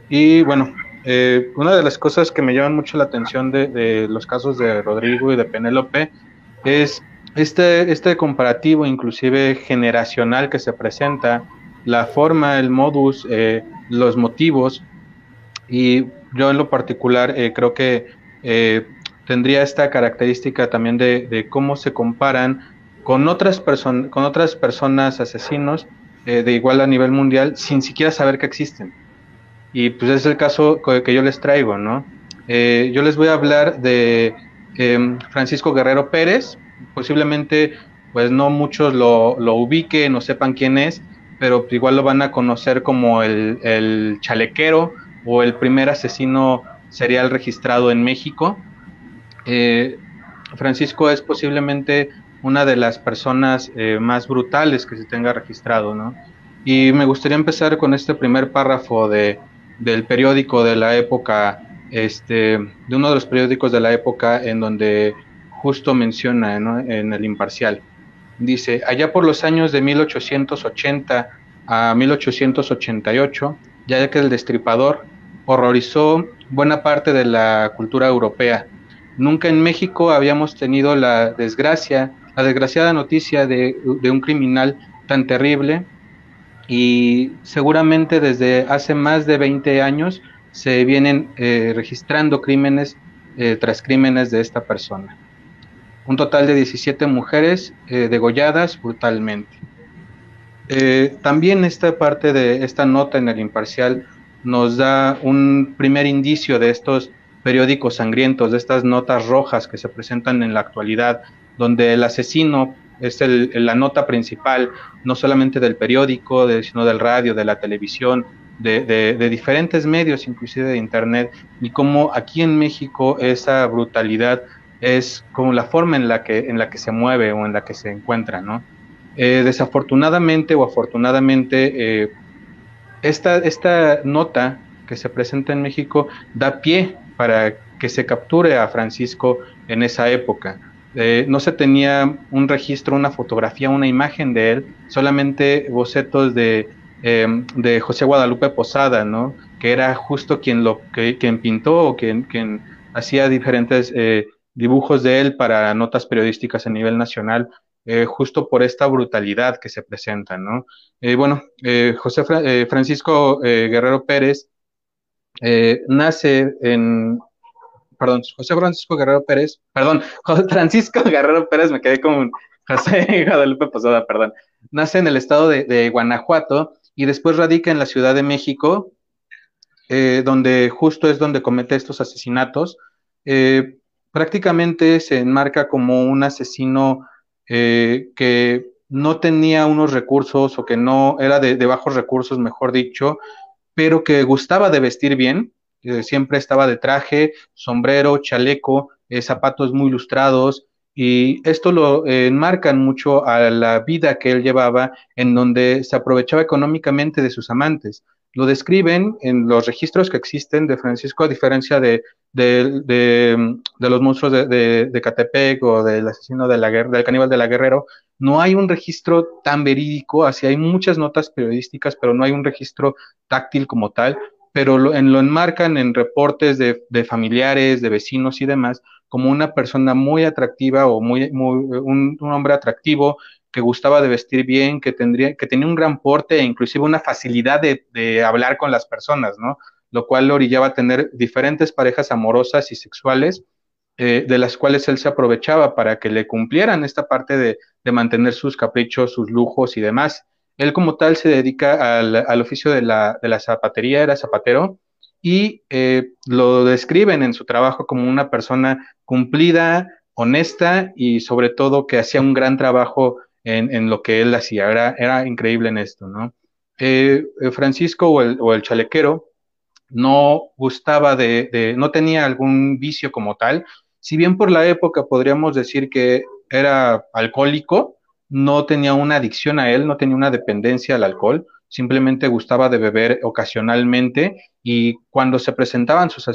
Y bueno, eh, una de las cosas que me llaman mucho la atención de, los casos de Rodrigo y de Penélope es este, este comparativo inclusive generacional que se presenta, la forma, el modus, eh, los motivos, y yo en lo particular eh, creo que tendría esta característica también de, cómo se comparan con otras, con otras personas asesinos de igual a nivel mundial sin siquiera saber que existen. Y pues es el caso que yo les traigo, ¿no? Eh, yo les voy a hablar de em, Francisco Guerrero Pérez, posiblemente pues no muchos lo, lo, ubiquen o sepan quién es, pero igual lo van a conocer como el, el chalequero o el primer asesino serial registrado en México. Eh, Francisco es posiblemente una de las personas eh, más brutales que se tenga registrado, ¿no? Y me gustaría empezar con este primer párrafo de, del periódico de la época, este, de uno de los periódicos de la época en donde justo menciona en el imparcial. Dice, allá por los años de 1880 a 1888, ya que el destripador horrorizó buena parte de la cultura europea. Nunca en México habíamos tenido la desgracia, la desgraciada noticia de, un criminal tan terrible y seguramente desde hace más de 20 años se vienen eh, registrando crímenes eh, tras crímenes de esta persona. Un total de 17 mujeres eh, degolladas brutalmente. también esta parte de esta nota en el imparcial nos da un primer indicio de estos periódicos sangrientos, de estas notas rojas que se presentan en la actualidad, donde el asesino es la nota principal, no solamente del periódico, sino del radio, de la televisión, de, diferentes medios, inclusive de Internet, y cómo aquí en México esa brutalidad es como la forma en la que, en la que se mueve o en la que se encuentra, ¿no? Eh, desafortunadamente o afortunadamente, eh, esta, esta nota que se presenta en México da pie para que se capture a Francisco en esa época. Eh, no se tenía un registro, una fotografía, una imagen de él, solamente bocetos de, de José Guadalupe Posada, ¿no? que era justo quien, lo, que, quien pintó o quien, quien hacía diferentes dibujos de él para notas periodísticas a nivel nacional eh, justo por esta brutalidad que se presenta, ¿no? Eh, bueno, eh, José Francisco Guerrero Pérez nace en, perdón, José Francisco Guerrero Pérez, perdón, José Francisco Guerrero Pérez, me quedé con José Guadalupe Posada, perdón, nace en el estado de, Guanajuato y después radica en la Ciudad de México, donde justo es donde comete estos asesinatos. Prácticamente se enmarca como un asesino eh, que no tenía unos recursos o que no era de, bajos recursos, mejor dicho, pero que gustaba de vestir bien, siempre estaba de traje, sombrero, chaleco, eh, zapatos muy ilustrados, y esto lo eh, enmarcan mucho a la vida que él llevaba, en donde se aprovechaba económicamente de sus amantes lo describen en los registros que existen de Francisco, a diferencia de, de, los monstruos de, de, Catepec o del asesino de la guerra, del caníbal de la Guerrero, no hay un registro tan verídico, así hay muchas notas periodísticas, pero no hay un registro táctil como tal, pero lo, en, lo enmarcan en reportes de, familiares, de vecinos y demás, como una persona muy atractiva o muy, muy un, un hombre atractivo, que gustaba de vestir bien, que, tendría, que tenía un gran porte e inclusive una facilidad de, hablar con las personas, ¿no? Lo cual lo orillaba a tener diferentes parejas amorosas y sexuales, eh, de las cuales él se aprovechaba para que le cumplieran esta parte de, mantener sus caprichos, sus lujos y demás. Él como tal se dedica al, oficio de la, zapatería, era zapatero, y eh, lo describen en su trabajo como una persona cumplida, honesta y sobre todo que hacía un gran trabajo en, lo que él hacía. Era, era increíble en esto, ¿no? Eh, eh, Francisco o el, chalequero no gustaba de, no tenía algún vicio como tal. Si bien por la época podríamos decir que era alcohólico, no tenía una adicción a él, no tenía una dependencia al alcohol, simplemente gustaba de beber ocasionalmente y cuando se presentaban sus,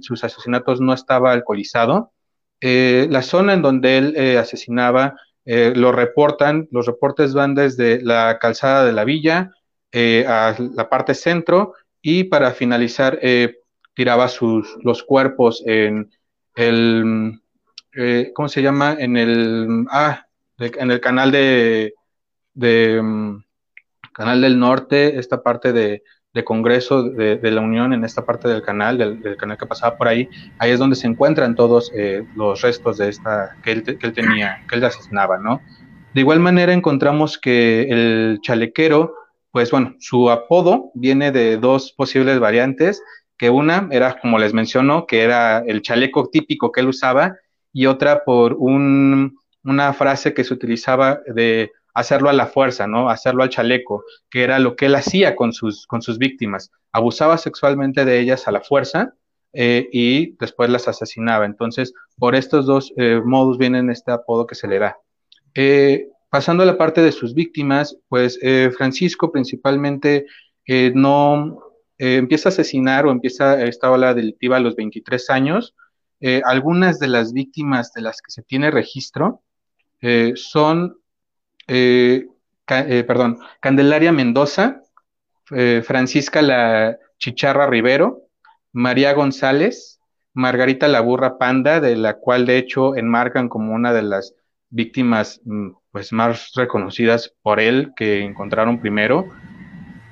sus asesinatos no estaba alcoholizado. Eh, la zona en donde él asesinaba eh, lo reportan, los reportes van desde la calzada de la villa eh, a la parte centro y para finalizar eh, tiraba sus, los cuerpos en el, ¿cómo se llama? En el, ah, en el canal de, de mm, Canal del Norte, esta parte de, de Congreso de, la Unión en esta parte del canal, del, canal que pasaba por ahí, ahí es donde se encuentran todos eh, los restos de esta que él, que él, tenía, que él asesinaba, ¿no? De igual manera encontramos que el chalequero, pues bueno, su apodo viene de dos posibles variantes, que una era, como les menciono, que era el chaleco típico que él usaba, y otra por un, una frase que se utilizaba de hacerlo a la fuerza, ¿no? Hacerlo al chaleco, que era lo que él hacía con sus, con sus víctimas. Abusaba sexualmente de ellas a la fuerza eh, y después las asesinaba. Entonces, por estos dos eh, modos viene este apodo que se le da. Eh, pasando a la parte de sus víctimas, pues Francisco principalmente no empieza a asesinar o empieza esta ola delictiva a los 23 años. algunas de las víctimas de las que se tiene registro son eh, eh, perdón, Candelaria Mendoza, eh, Francisca La Chicharra Rivero, María González, Margarita La Burra Panda, de la cual de hecho enmarcan como una de las víctimas mm, pues más reconocidas por él que encontraron primero,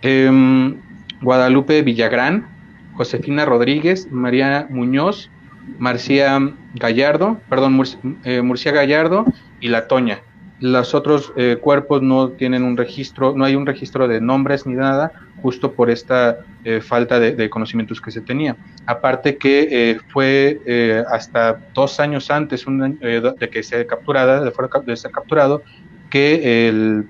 em, Guadalupe Villagrán, Josefina Rodríguez, María Muñoz, Marcia Gallardo, perdón, Murcia Gallardo y La Toña. Los otros eh, cuerpos no tienen un registro, no hay un registro de nombres ni nada, justo por esta eh, falta de, conocimientos que se tenía. Aparte que eh, fue hasta dos años antes de que se capturada, de, fuera, de ser capturado, que el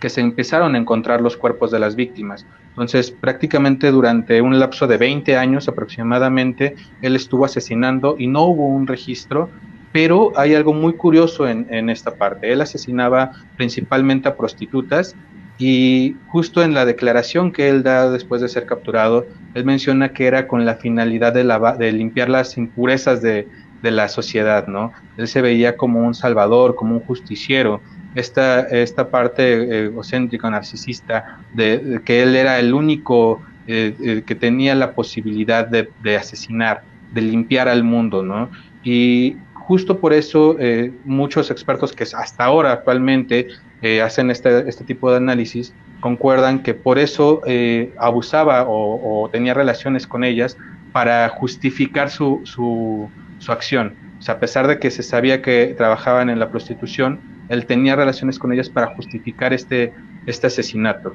que se empezaron a encontrar los cuerpos de las víctimas. Entonces, prácticamente durante un lapso de 20 años aproximadamente, él estuvo asesinando y no hubo un registro, pero hay algo muy curioso en, en esta parte. Él asesinaba principalmente a prostitutas y justo en la declaración que él da después de ser capturado, él menciona que era con la finalidad de, de limpiar las impurezas de, de, la sociedad, ¿no? Él se veía como un salvador, como un justiciero. Esta, esta parte egocéntrica, narcisista, de, que él era el único eh, eh, que tenía la posibilidad de, asesinar, de limpiar al mundo, ¿no? Y justo por eso eh, muchos expertos que hasta ahora actualmente eh, hacen este, este, tipo de análisis, concuerdan que por eso eh, abusaba o, tenía relaciones con ellas para justificar su, su, su, acción. O sea, a pesar de que se sabía que trabajaban en la prostitución, él tenía relaciones con ellas para justificar este, este asesinato.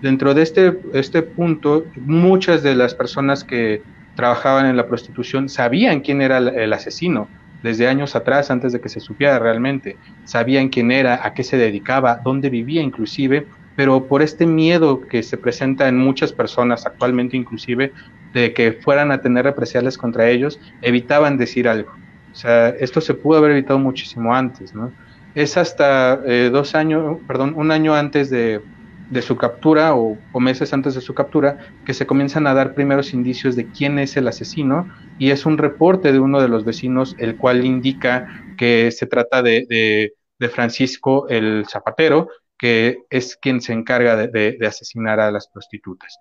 Dentro de este, este punto, muchas de las personas que trabajaban en la prostitución sabían quién era el asesino desde años atrás, antes de que se supiera realmente. Sabían quién era, a qué se dedicaba, dónde vivía inclusive, pero por este miedo que se presenta en muchas personas actualmente inclusive, de que fueran a tener represalias contra ellos, evitaban decir algo. O sea, esto se pudo haber evitado muchísimo antes, ¿no? Es hasta eh, dos años, perdón, un año antes de, de su captura o, meses antes de su captura que se comienzan a dar primeros indicios de quién es el asesino y es un reporte de uno de los vecinos el cual indica que se trata de, Francisco el Zapatero, que es quien se encarga de, asesinar a las prostitutas.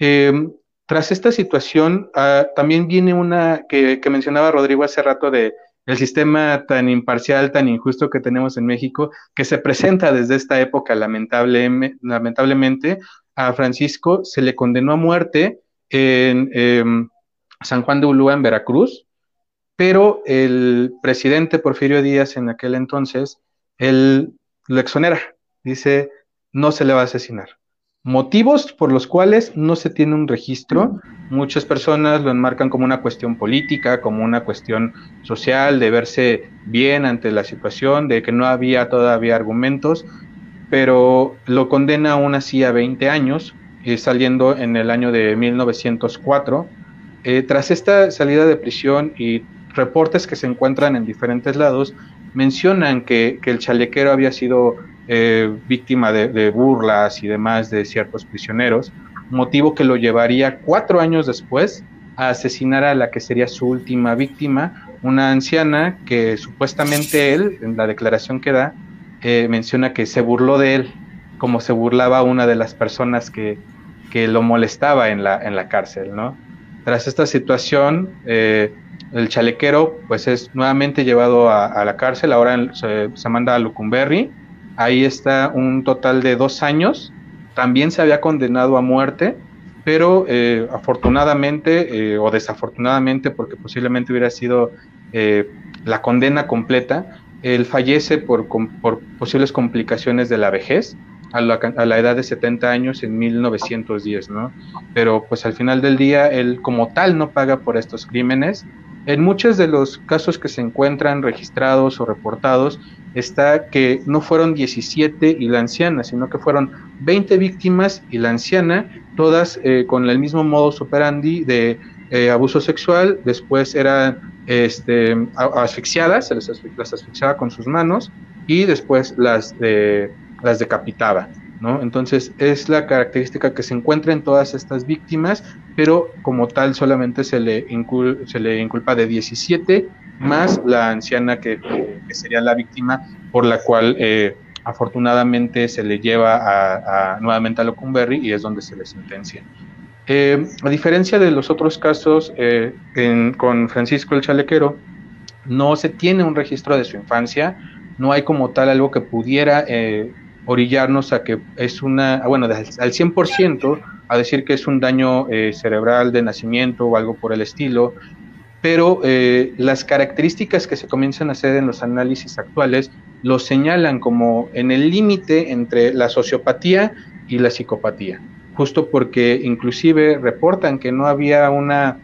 Em, tras esta situación, ah, también viene una que, que mencionaba Rodrigo hace rato de el sistema tan imparcial, tan injusto que tenemos en México, que se presenta desde esta época lamentablemente, a Francisco se le condenó a muerte en em, San Juan de Ulúa, en Veracruz, pero el presidente Porfirio Díaz en aquel entonces, él lo exonera, dice, no se le va a asesinar motivos por los cuales no se tiene un registro. Muchas personas lo enmarcan como una cuestión política, como una cuestión social, de verse bien ante la situación, de que no había todavía argumentos, pero lo condena aún así a 20 años, eh, saliendo en el año de 1904. Eh, tras esta salida de prisión y reportes que se encuentran en diferentes lados, mencionan que, que el chalequero había sido eh, víctima de, burlas y demás de ciertos prisioneros, motivo que lo llevaría cuatro años después a asesinar a la que sería su última víctima, una anciana que supuestamente él, en la declaración que da, eh, menciona que se burló de él, como se burlaba una de las personas que, que lo molestaba en la, en la cárcel, ¿no? Tras esta situación, eh, el chalequero pues es nuevamente llevado a, la cárcel, ahora se, se manda a Lucumberri, Ahí está un total de dos años. También se había condenado a muerte, pero eh, afortunadamente eh, o desafortunadamente, porque posiblemente hubiera sido eh, la condena completa, él fallece por, posibles complicaciones de la vejez a la, a la, edad de 70 años en 1910, ¿no? Pero pues al final del día él como tal no paga por estos crímenes. En muchos de los casos que se encuentran registrados o reportados, está que no fueron 17 y la anciana, sino que fueron 20 víctimas y la anciana, todas eh, con el mismo modo operandi de eh, abuso sexual, después eran este, asfixiadas, se las asfixiaba con sus manos y después las, las decapitaba. ¿no? Entonces es la característica que se encuentra en todas estas víctimas, pero como tal solamente se le, se le inculpa de 17 más la anciana que, sería la víctima por la cual eh, afortunadamente se le lleva a, nuevamente a Locumberry y es donde se le sentencia. Eh, a diferencia de los otros casos eh, con Francisco el Chalequero, no se tiene un registro de su infancia, no hay como tal algo que pudiera orillarnos a que es una, bueno, al 100% a decir que es un daño cerebral de nacimiento o algo por el estilo, pero eh, las características que se comienzan a hacer en los análisis actuales lo señalan como en el límite entre la sociopatía y la psicopatía, justo porque inclusive reportan que no había una,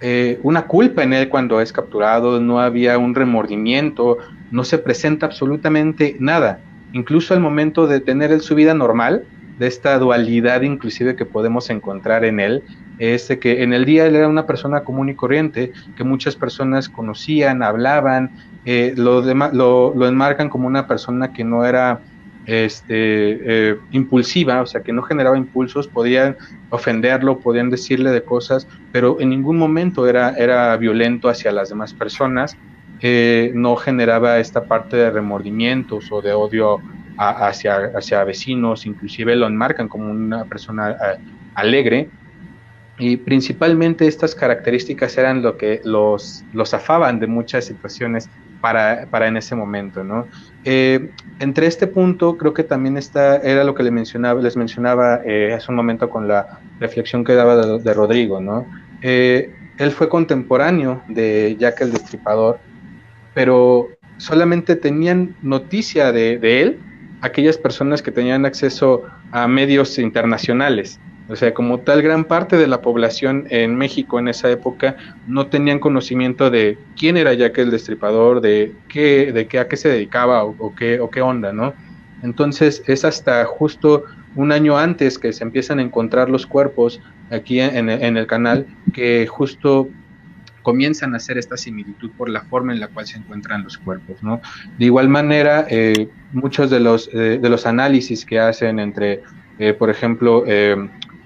eh, una culpa en él cuando es capturado, no había un remordimiento, no se presenta absolutamente nada. incluso al momento de tener su vida normal, de esta dualidad inclusive que podemos encontrar en él, es de que en el día él era una persona común y corriente, que muchas personas conocían, hablaban, eh, lo, lo, enmarcan como una persona que no era este, eh, impulsiva, o sea, que no generaba impulsos, podían ofenderlo, podían decirle de cosas, pero en ningún momento era, era violento hacia las demás personas, eh, no generaba esta parte de remordimientos o de odio hacia, hacia vecinos, inclusive lo enmarcan como una persona eh, alegre. Y principalmente estas características eran lo que los, los afaban de muchas situaciones para, para en ese momento, ¿no? Eh, entre este punto, creo que también está, era lo que les mencionaba, les mencionaba eh, hace un momento con la reflexión que daba de, Rodrigo, ¿no? él fue contemporáneo de Jack el Destripador, pero solamente tenían noticia de, de él aquellas personas que tenían acceso a medios internacionales. O sea, como tal, gran parte de la población en México en esa época no tenían conocimiento de quién era Jack el Destripador, de qué, de qué a qué se dedicaba o, qué, o qué onda, ¿no? Entonces es hasta justo un año antes que se empiezan a encontrar los cuerpos aquí en, el canal que justo comienzan a hacer esta similitud por la forma en la cual se encuentran los cuerpos, ¿no? De igual manera, eh, muchos de los, eh, de los análisis que hacen entre, eh, por ejemplo,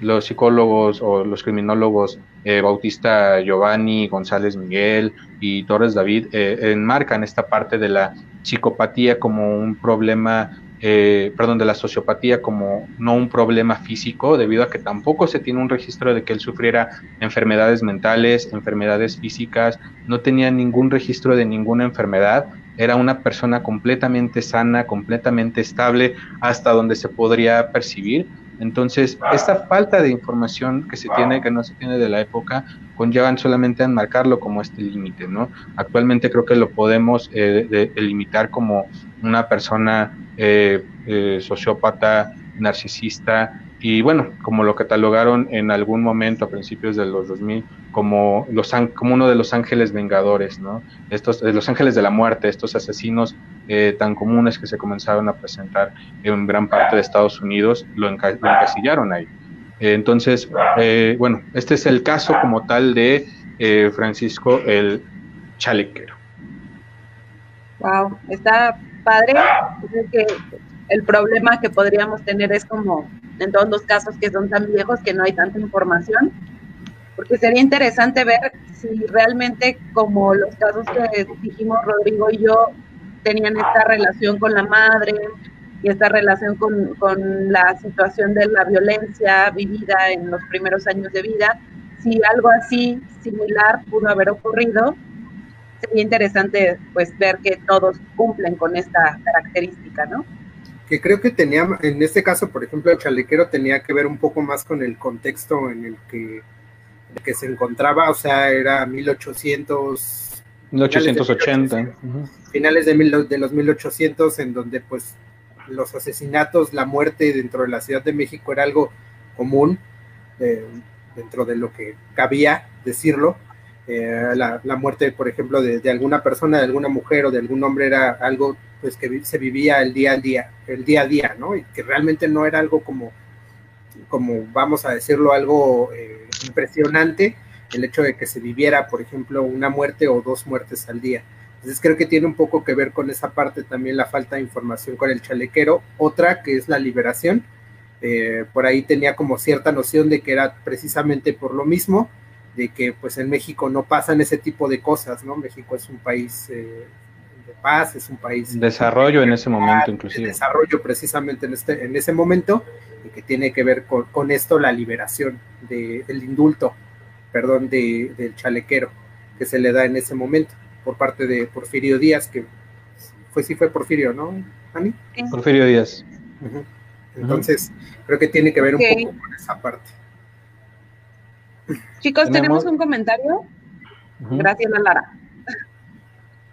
los psicólogos o los criminólogos Bautista Giovanni, González Miguel y Torres David enmarcan esta parte de la psicopatía como un problema eh, perdón, de la sociopatía como no un problema físico, debido a que tampoco se tiene un registro de que él sufriera enfermedades mentales, enfermedades físicas, no tenía ningún registro de ninguna enfermedad, era una persona completamente sana, completamente estable, hasta donde se podría percibir. Entonces, esta falta de información que se tiene, que no se tiene de la época, conllevan solamente a enmarcarlo como este límite, ¿no? Actualmente creo que lo podemos eh, delimitar como una persona eh, eh, sociópata, narcisista, y bueno, como lo catalogaron en algún momento a principios de los 2000 como, los, como uno de los ángeles vengadores, ¿no? Estos, los ángeles de la muerte, estos asesinos eh, tan comunes que se comenzaron a presentar en gran parte de Estados Unidos, lo, encasillaron ahí. entonces, bueno, este es el caso como tal de Francisco el Chalequero. Wow, está padre. que el problema que podríamos tener es como en todos los casos que son tan viejos que no hay tanta información, porque sería interesante ver si realmente como los casos que dijimos Rodrigo y yo tenían esta relación con la madre y esta relación con, con la situación de la violencia vivida en los primeros años de vida, si algo así similar pudo haber ocurrido sería interesante pues ver que todos cumplen con esta característica, ¿no? Que creo que tenía, en este caso, por ejemplo, el chalequero tenía que ver un poco más con el contexto en el que, que se encontraba, o sea, era 1800... 1880. Finales de, de los 1800, en donde pues los asesinatos, la muerte dentro de la Ciudad de México era algo común, eh, dentro de lo que cabía decirlo, eh, la, muerte, por ejemplo, de, alguna persona, de alguna mujer o de algún hombre era algo pues que se vivía el día a día, el día a día, ¿no? Y que realmente no era algo como, como vamos a decirlo, algo eh, impresionante el hecho de que se viviera, por ejemplo, una muerte o dos muertes al día. Entonces creo que tiene un poco que ver con esa parte también la falta de información con el chalequero. Otra que es la liberación. Eh, por ahí tenía como cierta noción de que era precisamente por lo mismo de que pues en México no pasan ese tipo de cosas, ¿no? México es un país eh, de paz, es un país... Desarrollo en ese momento inclusive. desarrollo precisamente en, este, en ese momento y que tiene que ver con, esto la liberación de, del indulto, perdón, de, del chalequero que se le da en ese momento por parte de Porfirio Díaz, que fue sí fue Porfirio, ¿no, Ani? Porfirio Díaz. Entonces, creo que tiene que ver un poco con esa parte. Chicos, tenemos, un comentario. Gracias, Lara.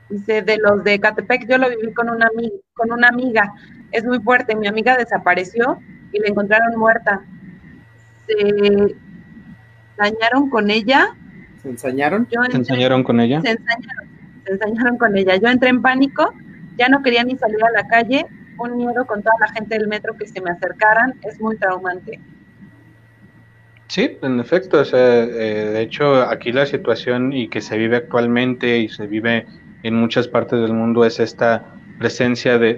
Dice, de los de Catepec, yo lo viví con una, con una amiga. Es muy fuerte. Mi amiga desapareció y la encontraron muerta. Se ensañaron con ella. ¿Se ensañaron? ¿Se ensañaron con ella? Se ensañaron, se ensañaron con ella. Yo entré en pánico, ya no quería ni salir a la calle un miedo con toda la gente del metro que se me acercaran, es muy traumante. Sí, en efecto, eh, de hecho aquí la situación y que se vive actualmente y se vive en muchas partes del mundo es esta presencia de,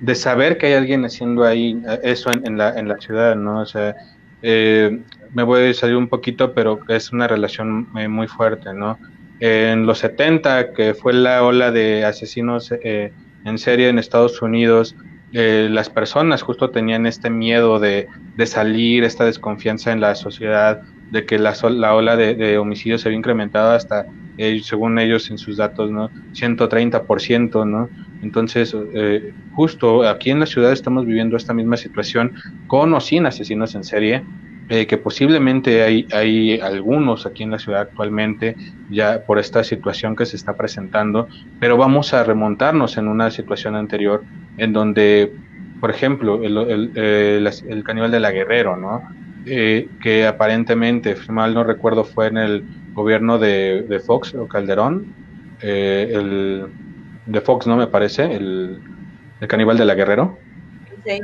de, saber que hay alguien haciendo ahí eso en, la, en la ciudad, ¿no? O sea, eh, me voy a salir un poquito, pero es una relación muy fuerte, ¿no? En los 70, que fue la ola de asesinos en serie en Estados Unidos, eh, las personas justo tenían este miedo de, de, salir, esta desconfianza en la sociedad, de que la, la ola de, homicidios se había incrementado hasta, eh, según ellos en sus datos, ¿no? 130%, ¿no? Entonces, eh, justo aquí en la ciudad estamos viviendo esta misma situación con o sin asesinos en serie, eh, que posiblemente hay, hay algunos aquí en la ciudad actualmente ya por esta situación que se está presentando, pero vamos a remontarnos en una situación anterior en donde, por ejemplo, el, el, eh, el, caníbal de la Guerrero, ¿no? Eh, que aparentemente, mal no recuerdo, fue en el gobierno de, de Fox o Calderón, el de Fox, ¿no? Me parece, el, el caníbal de la Guerrero. Sí.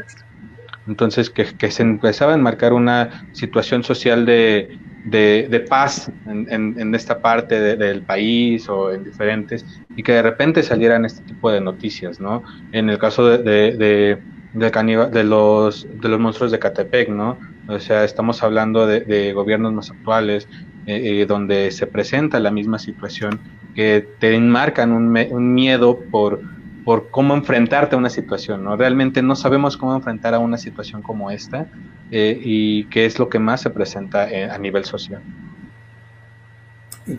Entonces, que, se empezaba a enmarcar una situación social de, de, paz en, en, esta parte del país o en diferentes, y que de repente salieran este tipo de noticias, ¿no? En el caso de, de, de, los, de los monstruos de Catepec, ¿no? O sea, estamos hablando de, gobiernos más actuales, eh, eh, donde se presenta la misma situación, que te enmarcan un, un miedo por por cómo enfrentarte a una situación, ¿no? Realmente no sabemos cómo enfrentar a una situación como esta eh, y qué es lo que más se presenta eh, a nivel social.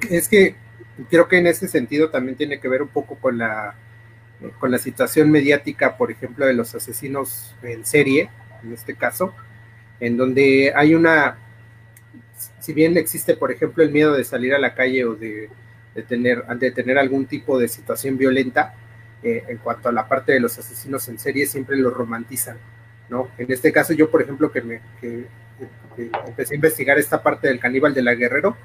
Es que creo que en ese sentido también tiene que ver un poco con la, con la situación mediática, por ejemplo, de los asesinos en serie, en este caso, en donde hay una, si bien existe, por ejemplo, el miedo de salir a la calle o de, de tener, de tener algún tipo de situación violenta, eh, en cuanto a la parte de los asesinos en serie, siempre lo romantizan, ¿no? En este caso, yo, por ejemplo, que, me, empecé a investigar esta parte del caníbal de la Guerrero,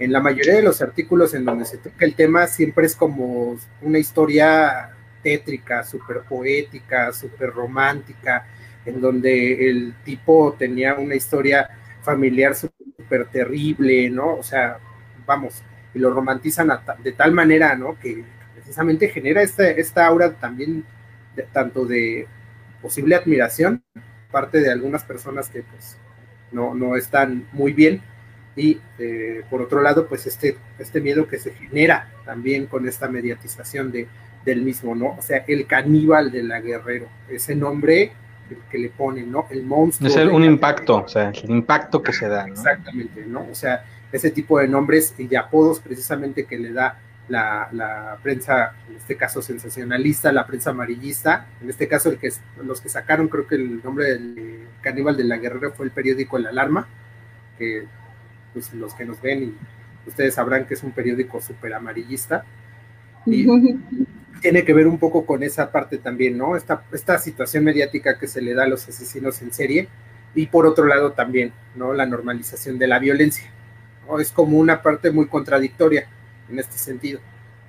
en la mayoría de los artículos en donde se toca el tema, siempre es como una historia tétrica, súper poética, súper romántica, en donde el tipo tenía una historia familiar súper terrible, ¿no? O sea, vamos, y lo romantizan de tal manera, ¿no? Que precisamente genera esta, esta aura también tanto de posible admiración, parte de algunas personas que pues no, no están muy bien, y eh, por otro lado, pues este, este miedo que se genera también con esta mediatización de, del mismo, ¿no? O sea, el caníbal de la guerrero, ese nombre que, le ponen, ¿no? El monstruo. Es un impacto, o sea, el impacto que se da, ¿no? Exactamente, ¿no? O sea, ese tipo de nombres y de apodos precisamente que le da la, prensa, en este caso sensacionalista, la prensa amarillista, en este caso el que los que sacaron, creo que el nombre del caníbal de la guerrera fue el periódico El Alarma, que pues los que nos ven y ustedes sabrán que es un periódico súper amarillista. Y tiene que ver un poco con esa parte también, ¿no? Esta, esta situación mediática que se le da a los asesinos en serie y por otro lado también, ¿no? La normalización de la violencia. ¿no? Es como una parte muy contradictoria en este sentido.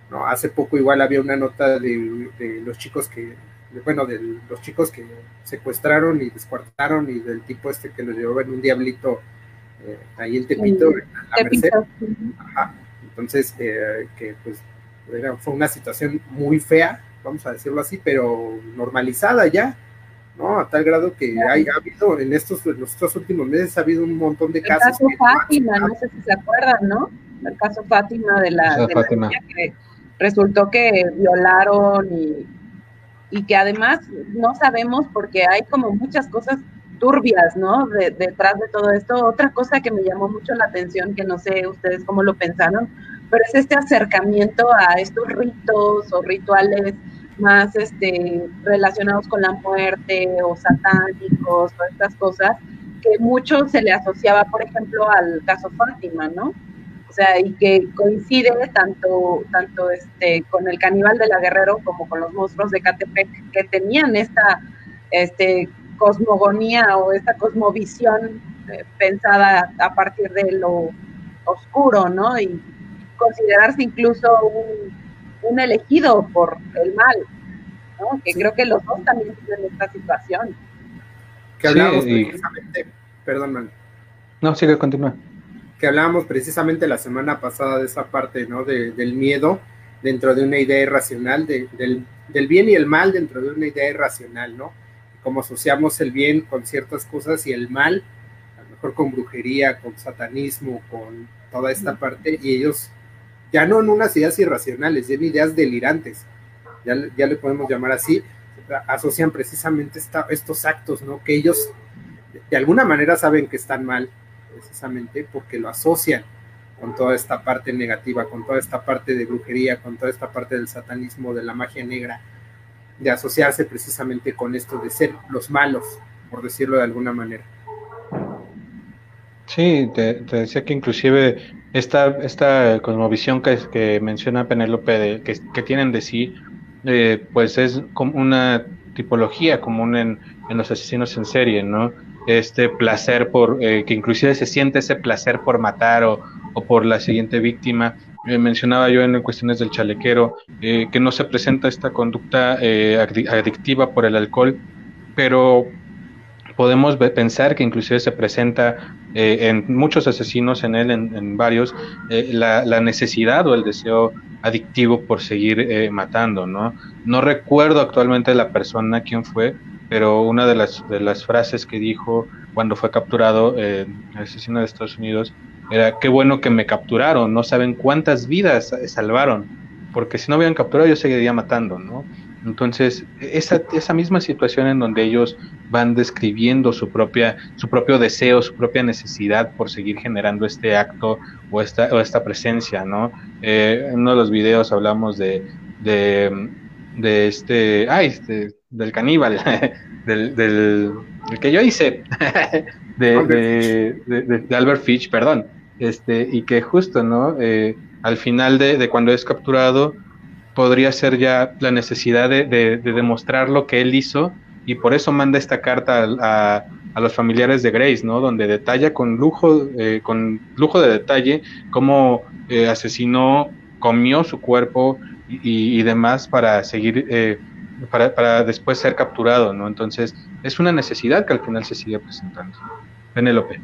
¿no? Hace poco igual había una nota de, los chicos que, bueno, de los chicos que secuestraron y descuartaron y del tipo este que lo llevaba en un diablito eh, ahí en Tepito, en la Merced. Entonces, eh, que pues fue una situación muy fea, vamos a decirlo así, pero normalizada ya, ¿no? A tal grado que hay, ha habido en estos, en estos últimos meses ha habido un montón de casos. Caso Fátima, no sé si se acuerdan, ¿no? El caso Fátima de la, que resultó que violaron y, y, que además no sabemos porque hay como muchas cosas turbias, ¿no? detrás de todo esto. Otra cosa que me llamó mucho la atención, que no sé ustedes cómo lo pensaron, pero es este acercamiento a estos ritos o rituales más este, relacionados con la muerte o satánicos o estas cosas que mucho se le asociaba, por ejemplo, al caso Fátima, ¿no? O sea, y que coincide tanto, tanto este, con el caníbal de la Guerrero como con los monstruos de Catepec, que tenían esta este, cosmogonía o esta cosmovisión eh, pensada a partir de lo oscuro, ¿no? Y considerarse incluso un, elegido por el mal. ¿no? Que creo que los dos también tienen esta situación. Que hablamos precisamente, perdón, man. No, sigue, continúa. Que hablábamos precisamente la semana pasada de esa parte, ¿no? del miedo dentro de una idea irracional, del, del bien y el mal dentro de una idea irracional, ¿no? Como asociamos el bien con ciertas cosas y el mal, a lo mejor con brujería, con satanismo, con toda esta parte, y ellos ya no en unas ideas irracionales, ya ideas delirantes, ya, ya le podemos llamar así, asocian precisamente estos actos, ¿no? Que ellos de alguna manera saben que están mal, precisamente porque lo asocian con toda esta parte negativa, con toda esta parte de brujería, con toda esta parte del satanismo, de la magia negra, de asociarse precisamente con esto de ser los malos, por decirlo de alguna manera. Sí, te, decía que inclusive esta, esta cosmovisión que, menciona Penélope, que, que, tienen de sí, eh, pues es como una tipología común en, en, los asesinos en serie, ¿no? Este placer por, eh, que inclusive se siente ese placer por matar o, o por la siguiente víctima. Eh, mencionaba yo en cuestiones del chalequero eh, que no se presenta esta conducta eh, adictiva por el alcohol, pero podemos pensar que inclusive se presenta en muchos asesinos, en él, en, varios, la, la, necesidad o el deseo adictivo por seguir matando, ¿no? No recuerdo actualmente la persona quién fue, pero una de las, de las frases que dijo cuando fue capturado el asesino de Estados Unidos era qué bueno que me capturaron, no saben cuántas vidas salvaron, porque si no hubieran capturado yo seguiría matando, ¿no? Entonces, esa, esa misma situación en donde ellos van describiendo su propia, su propio deseo, su propia necesidad por seguir generando este acto o esta, o esta presencia, ¿no? Eh, en uno de los videos hablamos de, de, de este, ay, este, del caníbal, del, del, que yo hice, de, de, Albert Fitch, perdón, este, y que justo, ¿no? Eh, al final de, cuando es capturado, podría ser ya la necesidad de, demostrar lo que él hizo, y por eso manda esta carta a, los familiares de Grace, ¿no? Donde detalla con lujo, eh, con lujo de detalle cómo eh, asesinó, comió su cuerpo y, demás para seguir, para, para después ser capturado, ¿no? Entonces, es una necesidad que al final se sigue presentando. Penélope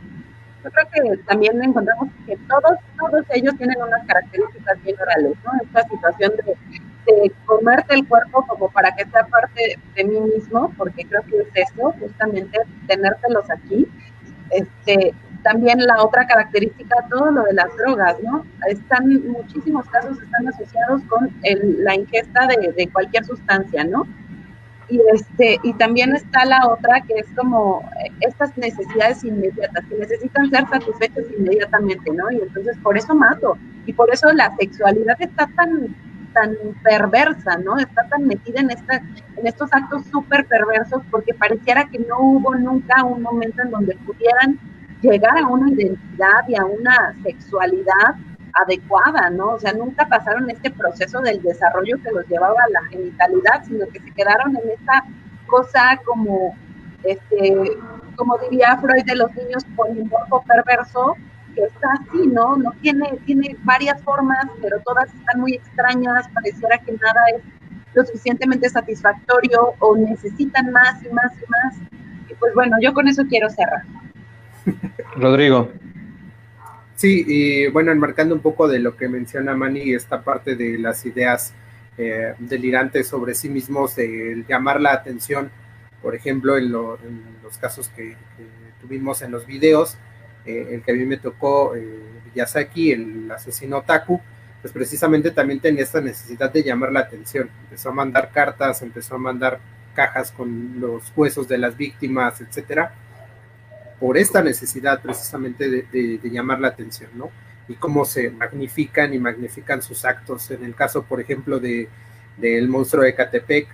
yo creo que también encontramos que todos, todos ellos tienen unas características bien orales, ¿no? Esta situación de, comerte el cuerpo como para que sea parte de mí mismo, porque creo que es eso, justamente tenértelos aquí. Este, también la otra característica, todo lo de las drogas, ¿no? Están, muchísimos casos están asociados con la ingesta de, de cualquier sustancia, ¿no? y este y también está la otra que es como eh, estas necesidades inmediatas que necesitan ser satisfechas inmediatamente no y entonces por eso mato y por eso la sexualidad está tan tan perversa no está tan metida en esta en estos actos súper perversos porque pareciera que no hubo nunca un momento en donde pudieran llegar a una identidad y a una sexualidad adecuada, ¿no? O sea, nunca pasaron este proceso del desarrollo que los llevaba a la genitalidad, sino que se quedaron en esta cosa como, este, como diría Freud de los niños polimorfo perverso, que está así, ¿no? No tiene, tiene varias formas, pero todas están muy extrañas, pareciera que nada es lo suficientemente satisfactorio o necesitan más y más y más. Y pues bueno, yo con eso quiero cerrar. Rodrigo. Sí, y bueno, enmarcando un poco de lo que menciona Manny, esta parte de las ideas eh, delirantes sobre sí mismos, de llamar la atención, por ejemplo, en, los casos que, tuvimos en los videos, eh, el que a mí me tocó eh, Yasaki, el asesino Taku, pues precisamente también tenía esta necesidad de llamar la atención. Empezó a mandar cartas, empezó a mandar cajas con los huesos de las víctimas, etcétera por esta necesidad precisamente de, llamar la atención, ¿no? Y cómo se magnifican y magnifican sus actos. En el caso, por ejemplo, de del monstruo de Catepec,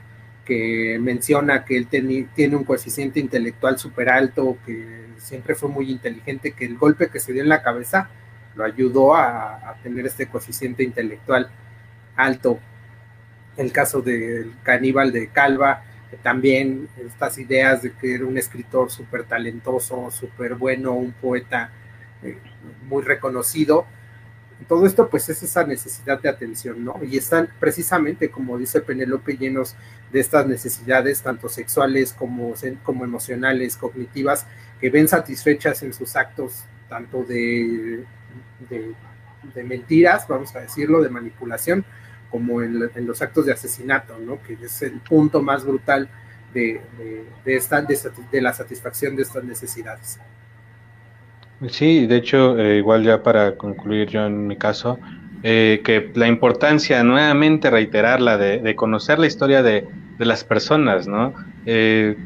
que menciona que él tiene un coeficiente intelectual súper alto, que siempre fue muy inteligente, que el golpe que se dio en la cabeza lo ayudó a, a tener este coeficiente intelectual alto. El caso del caníbal de Calva, también estas ideas de que era un escritor súper talentoso, súper bueno, un poeta eh, muy reconocido. Todo esto pues es esa necesidad de atención, ¿no? Y están precisamente, como dice Penélope, llenos de estas necesidades, tanto sexuales como, como emocionales, cognitivas, que ven satisfechas en sus actos, tanto de, de, mentiras, vamos a decirlo, de manipulación, como en, los actos de asesinato, ¿no? que es el punto más brutal de, esta, de, la satisfacción de estas necesidades. Sí, de hecho, eh, igual ya para concluir yo en mi caso, eh, que la importancia, nuevamente reiterarla, de, de conocer la historia de, de las personas, ¿no? Eh,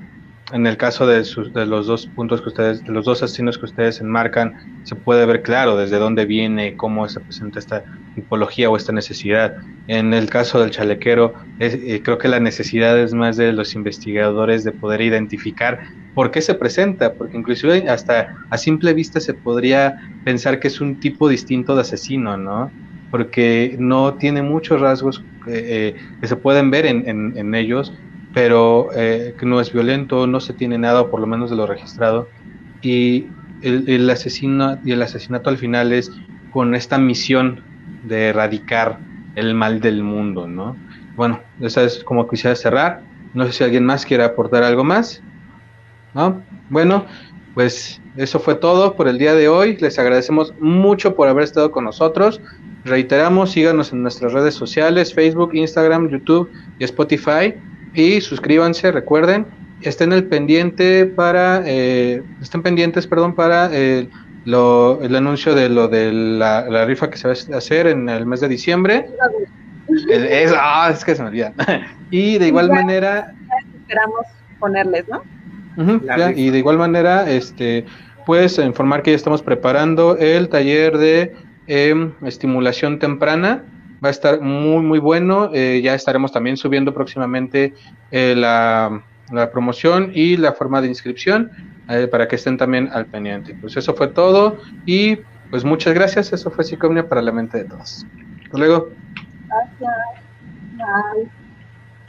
en el caso de, de, los dos puntos que ustedes, de los dos asesinos que ustedes enmarcan, se puede ver claro desde dónde viene, cómo se presenta esta tipología o esta necesidad. En el caso del chalequero, eh, creo que la necesidad es más de los investigadores de poder identificar por qué se presenta, porque inclusive hasta a simple vista se podría pensar que es un tipo distinto de asesino, ¿no? Porque no tiene muchos rasgos eh, que se pueden ver en, ellos, pero eh, no es violento, no se tiene nada, por lo menos de lo registrado. Y el, asesino, y el asesinato al final es con esta misión de erradicar el mal del mundo, ¿no? Bueno, esa es como quisiera cerrar. No sé si alguien más quiere aportar algo más. ¿No? Bueno, pues eso fue todo por el día de hoy. Les agradecemos mucho por haber estado con nosotros. Reiteramos, síganos en nuestras redes sociales, Facebook, Instagram, YouTube y Spotify. Y suscríbanse, recuerden, estén el pendiente para, eh, estén pendientes, perdón, para eh, el anuncio de lo de la, rifa que se va a hacer en el mes de diciembre. es, ah, es que se me olvida. y de igual manera. Esperamos ponerles, ¿no? y de igual manera, este, pues informar que ya estamos preparando el taller de Em, estimulación temprana. Va a estar muy, muy bueno. Eh, ya estaremos también subiendo próximamente eh, la, promoción y la forma de inscripción eh, para que estén también al pendiente. Pues eso fue todo y pues muchas gracias. Eso fue Psicomnia para la mente de todos. Hasta luego. Gracias.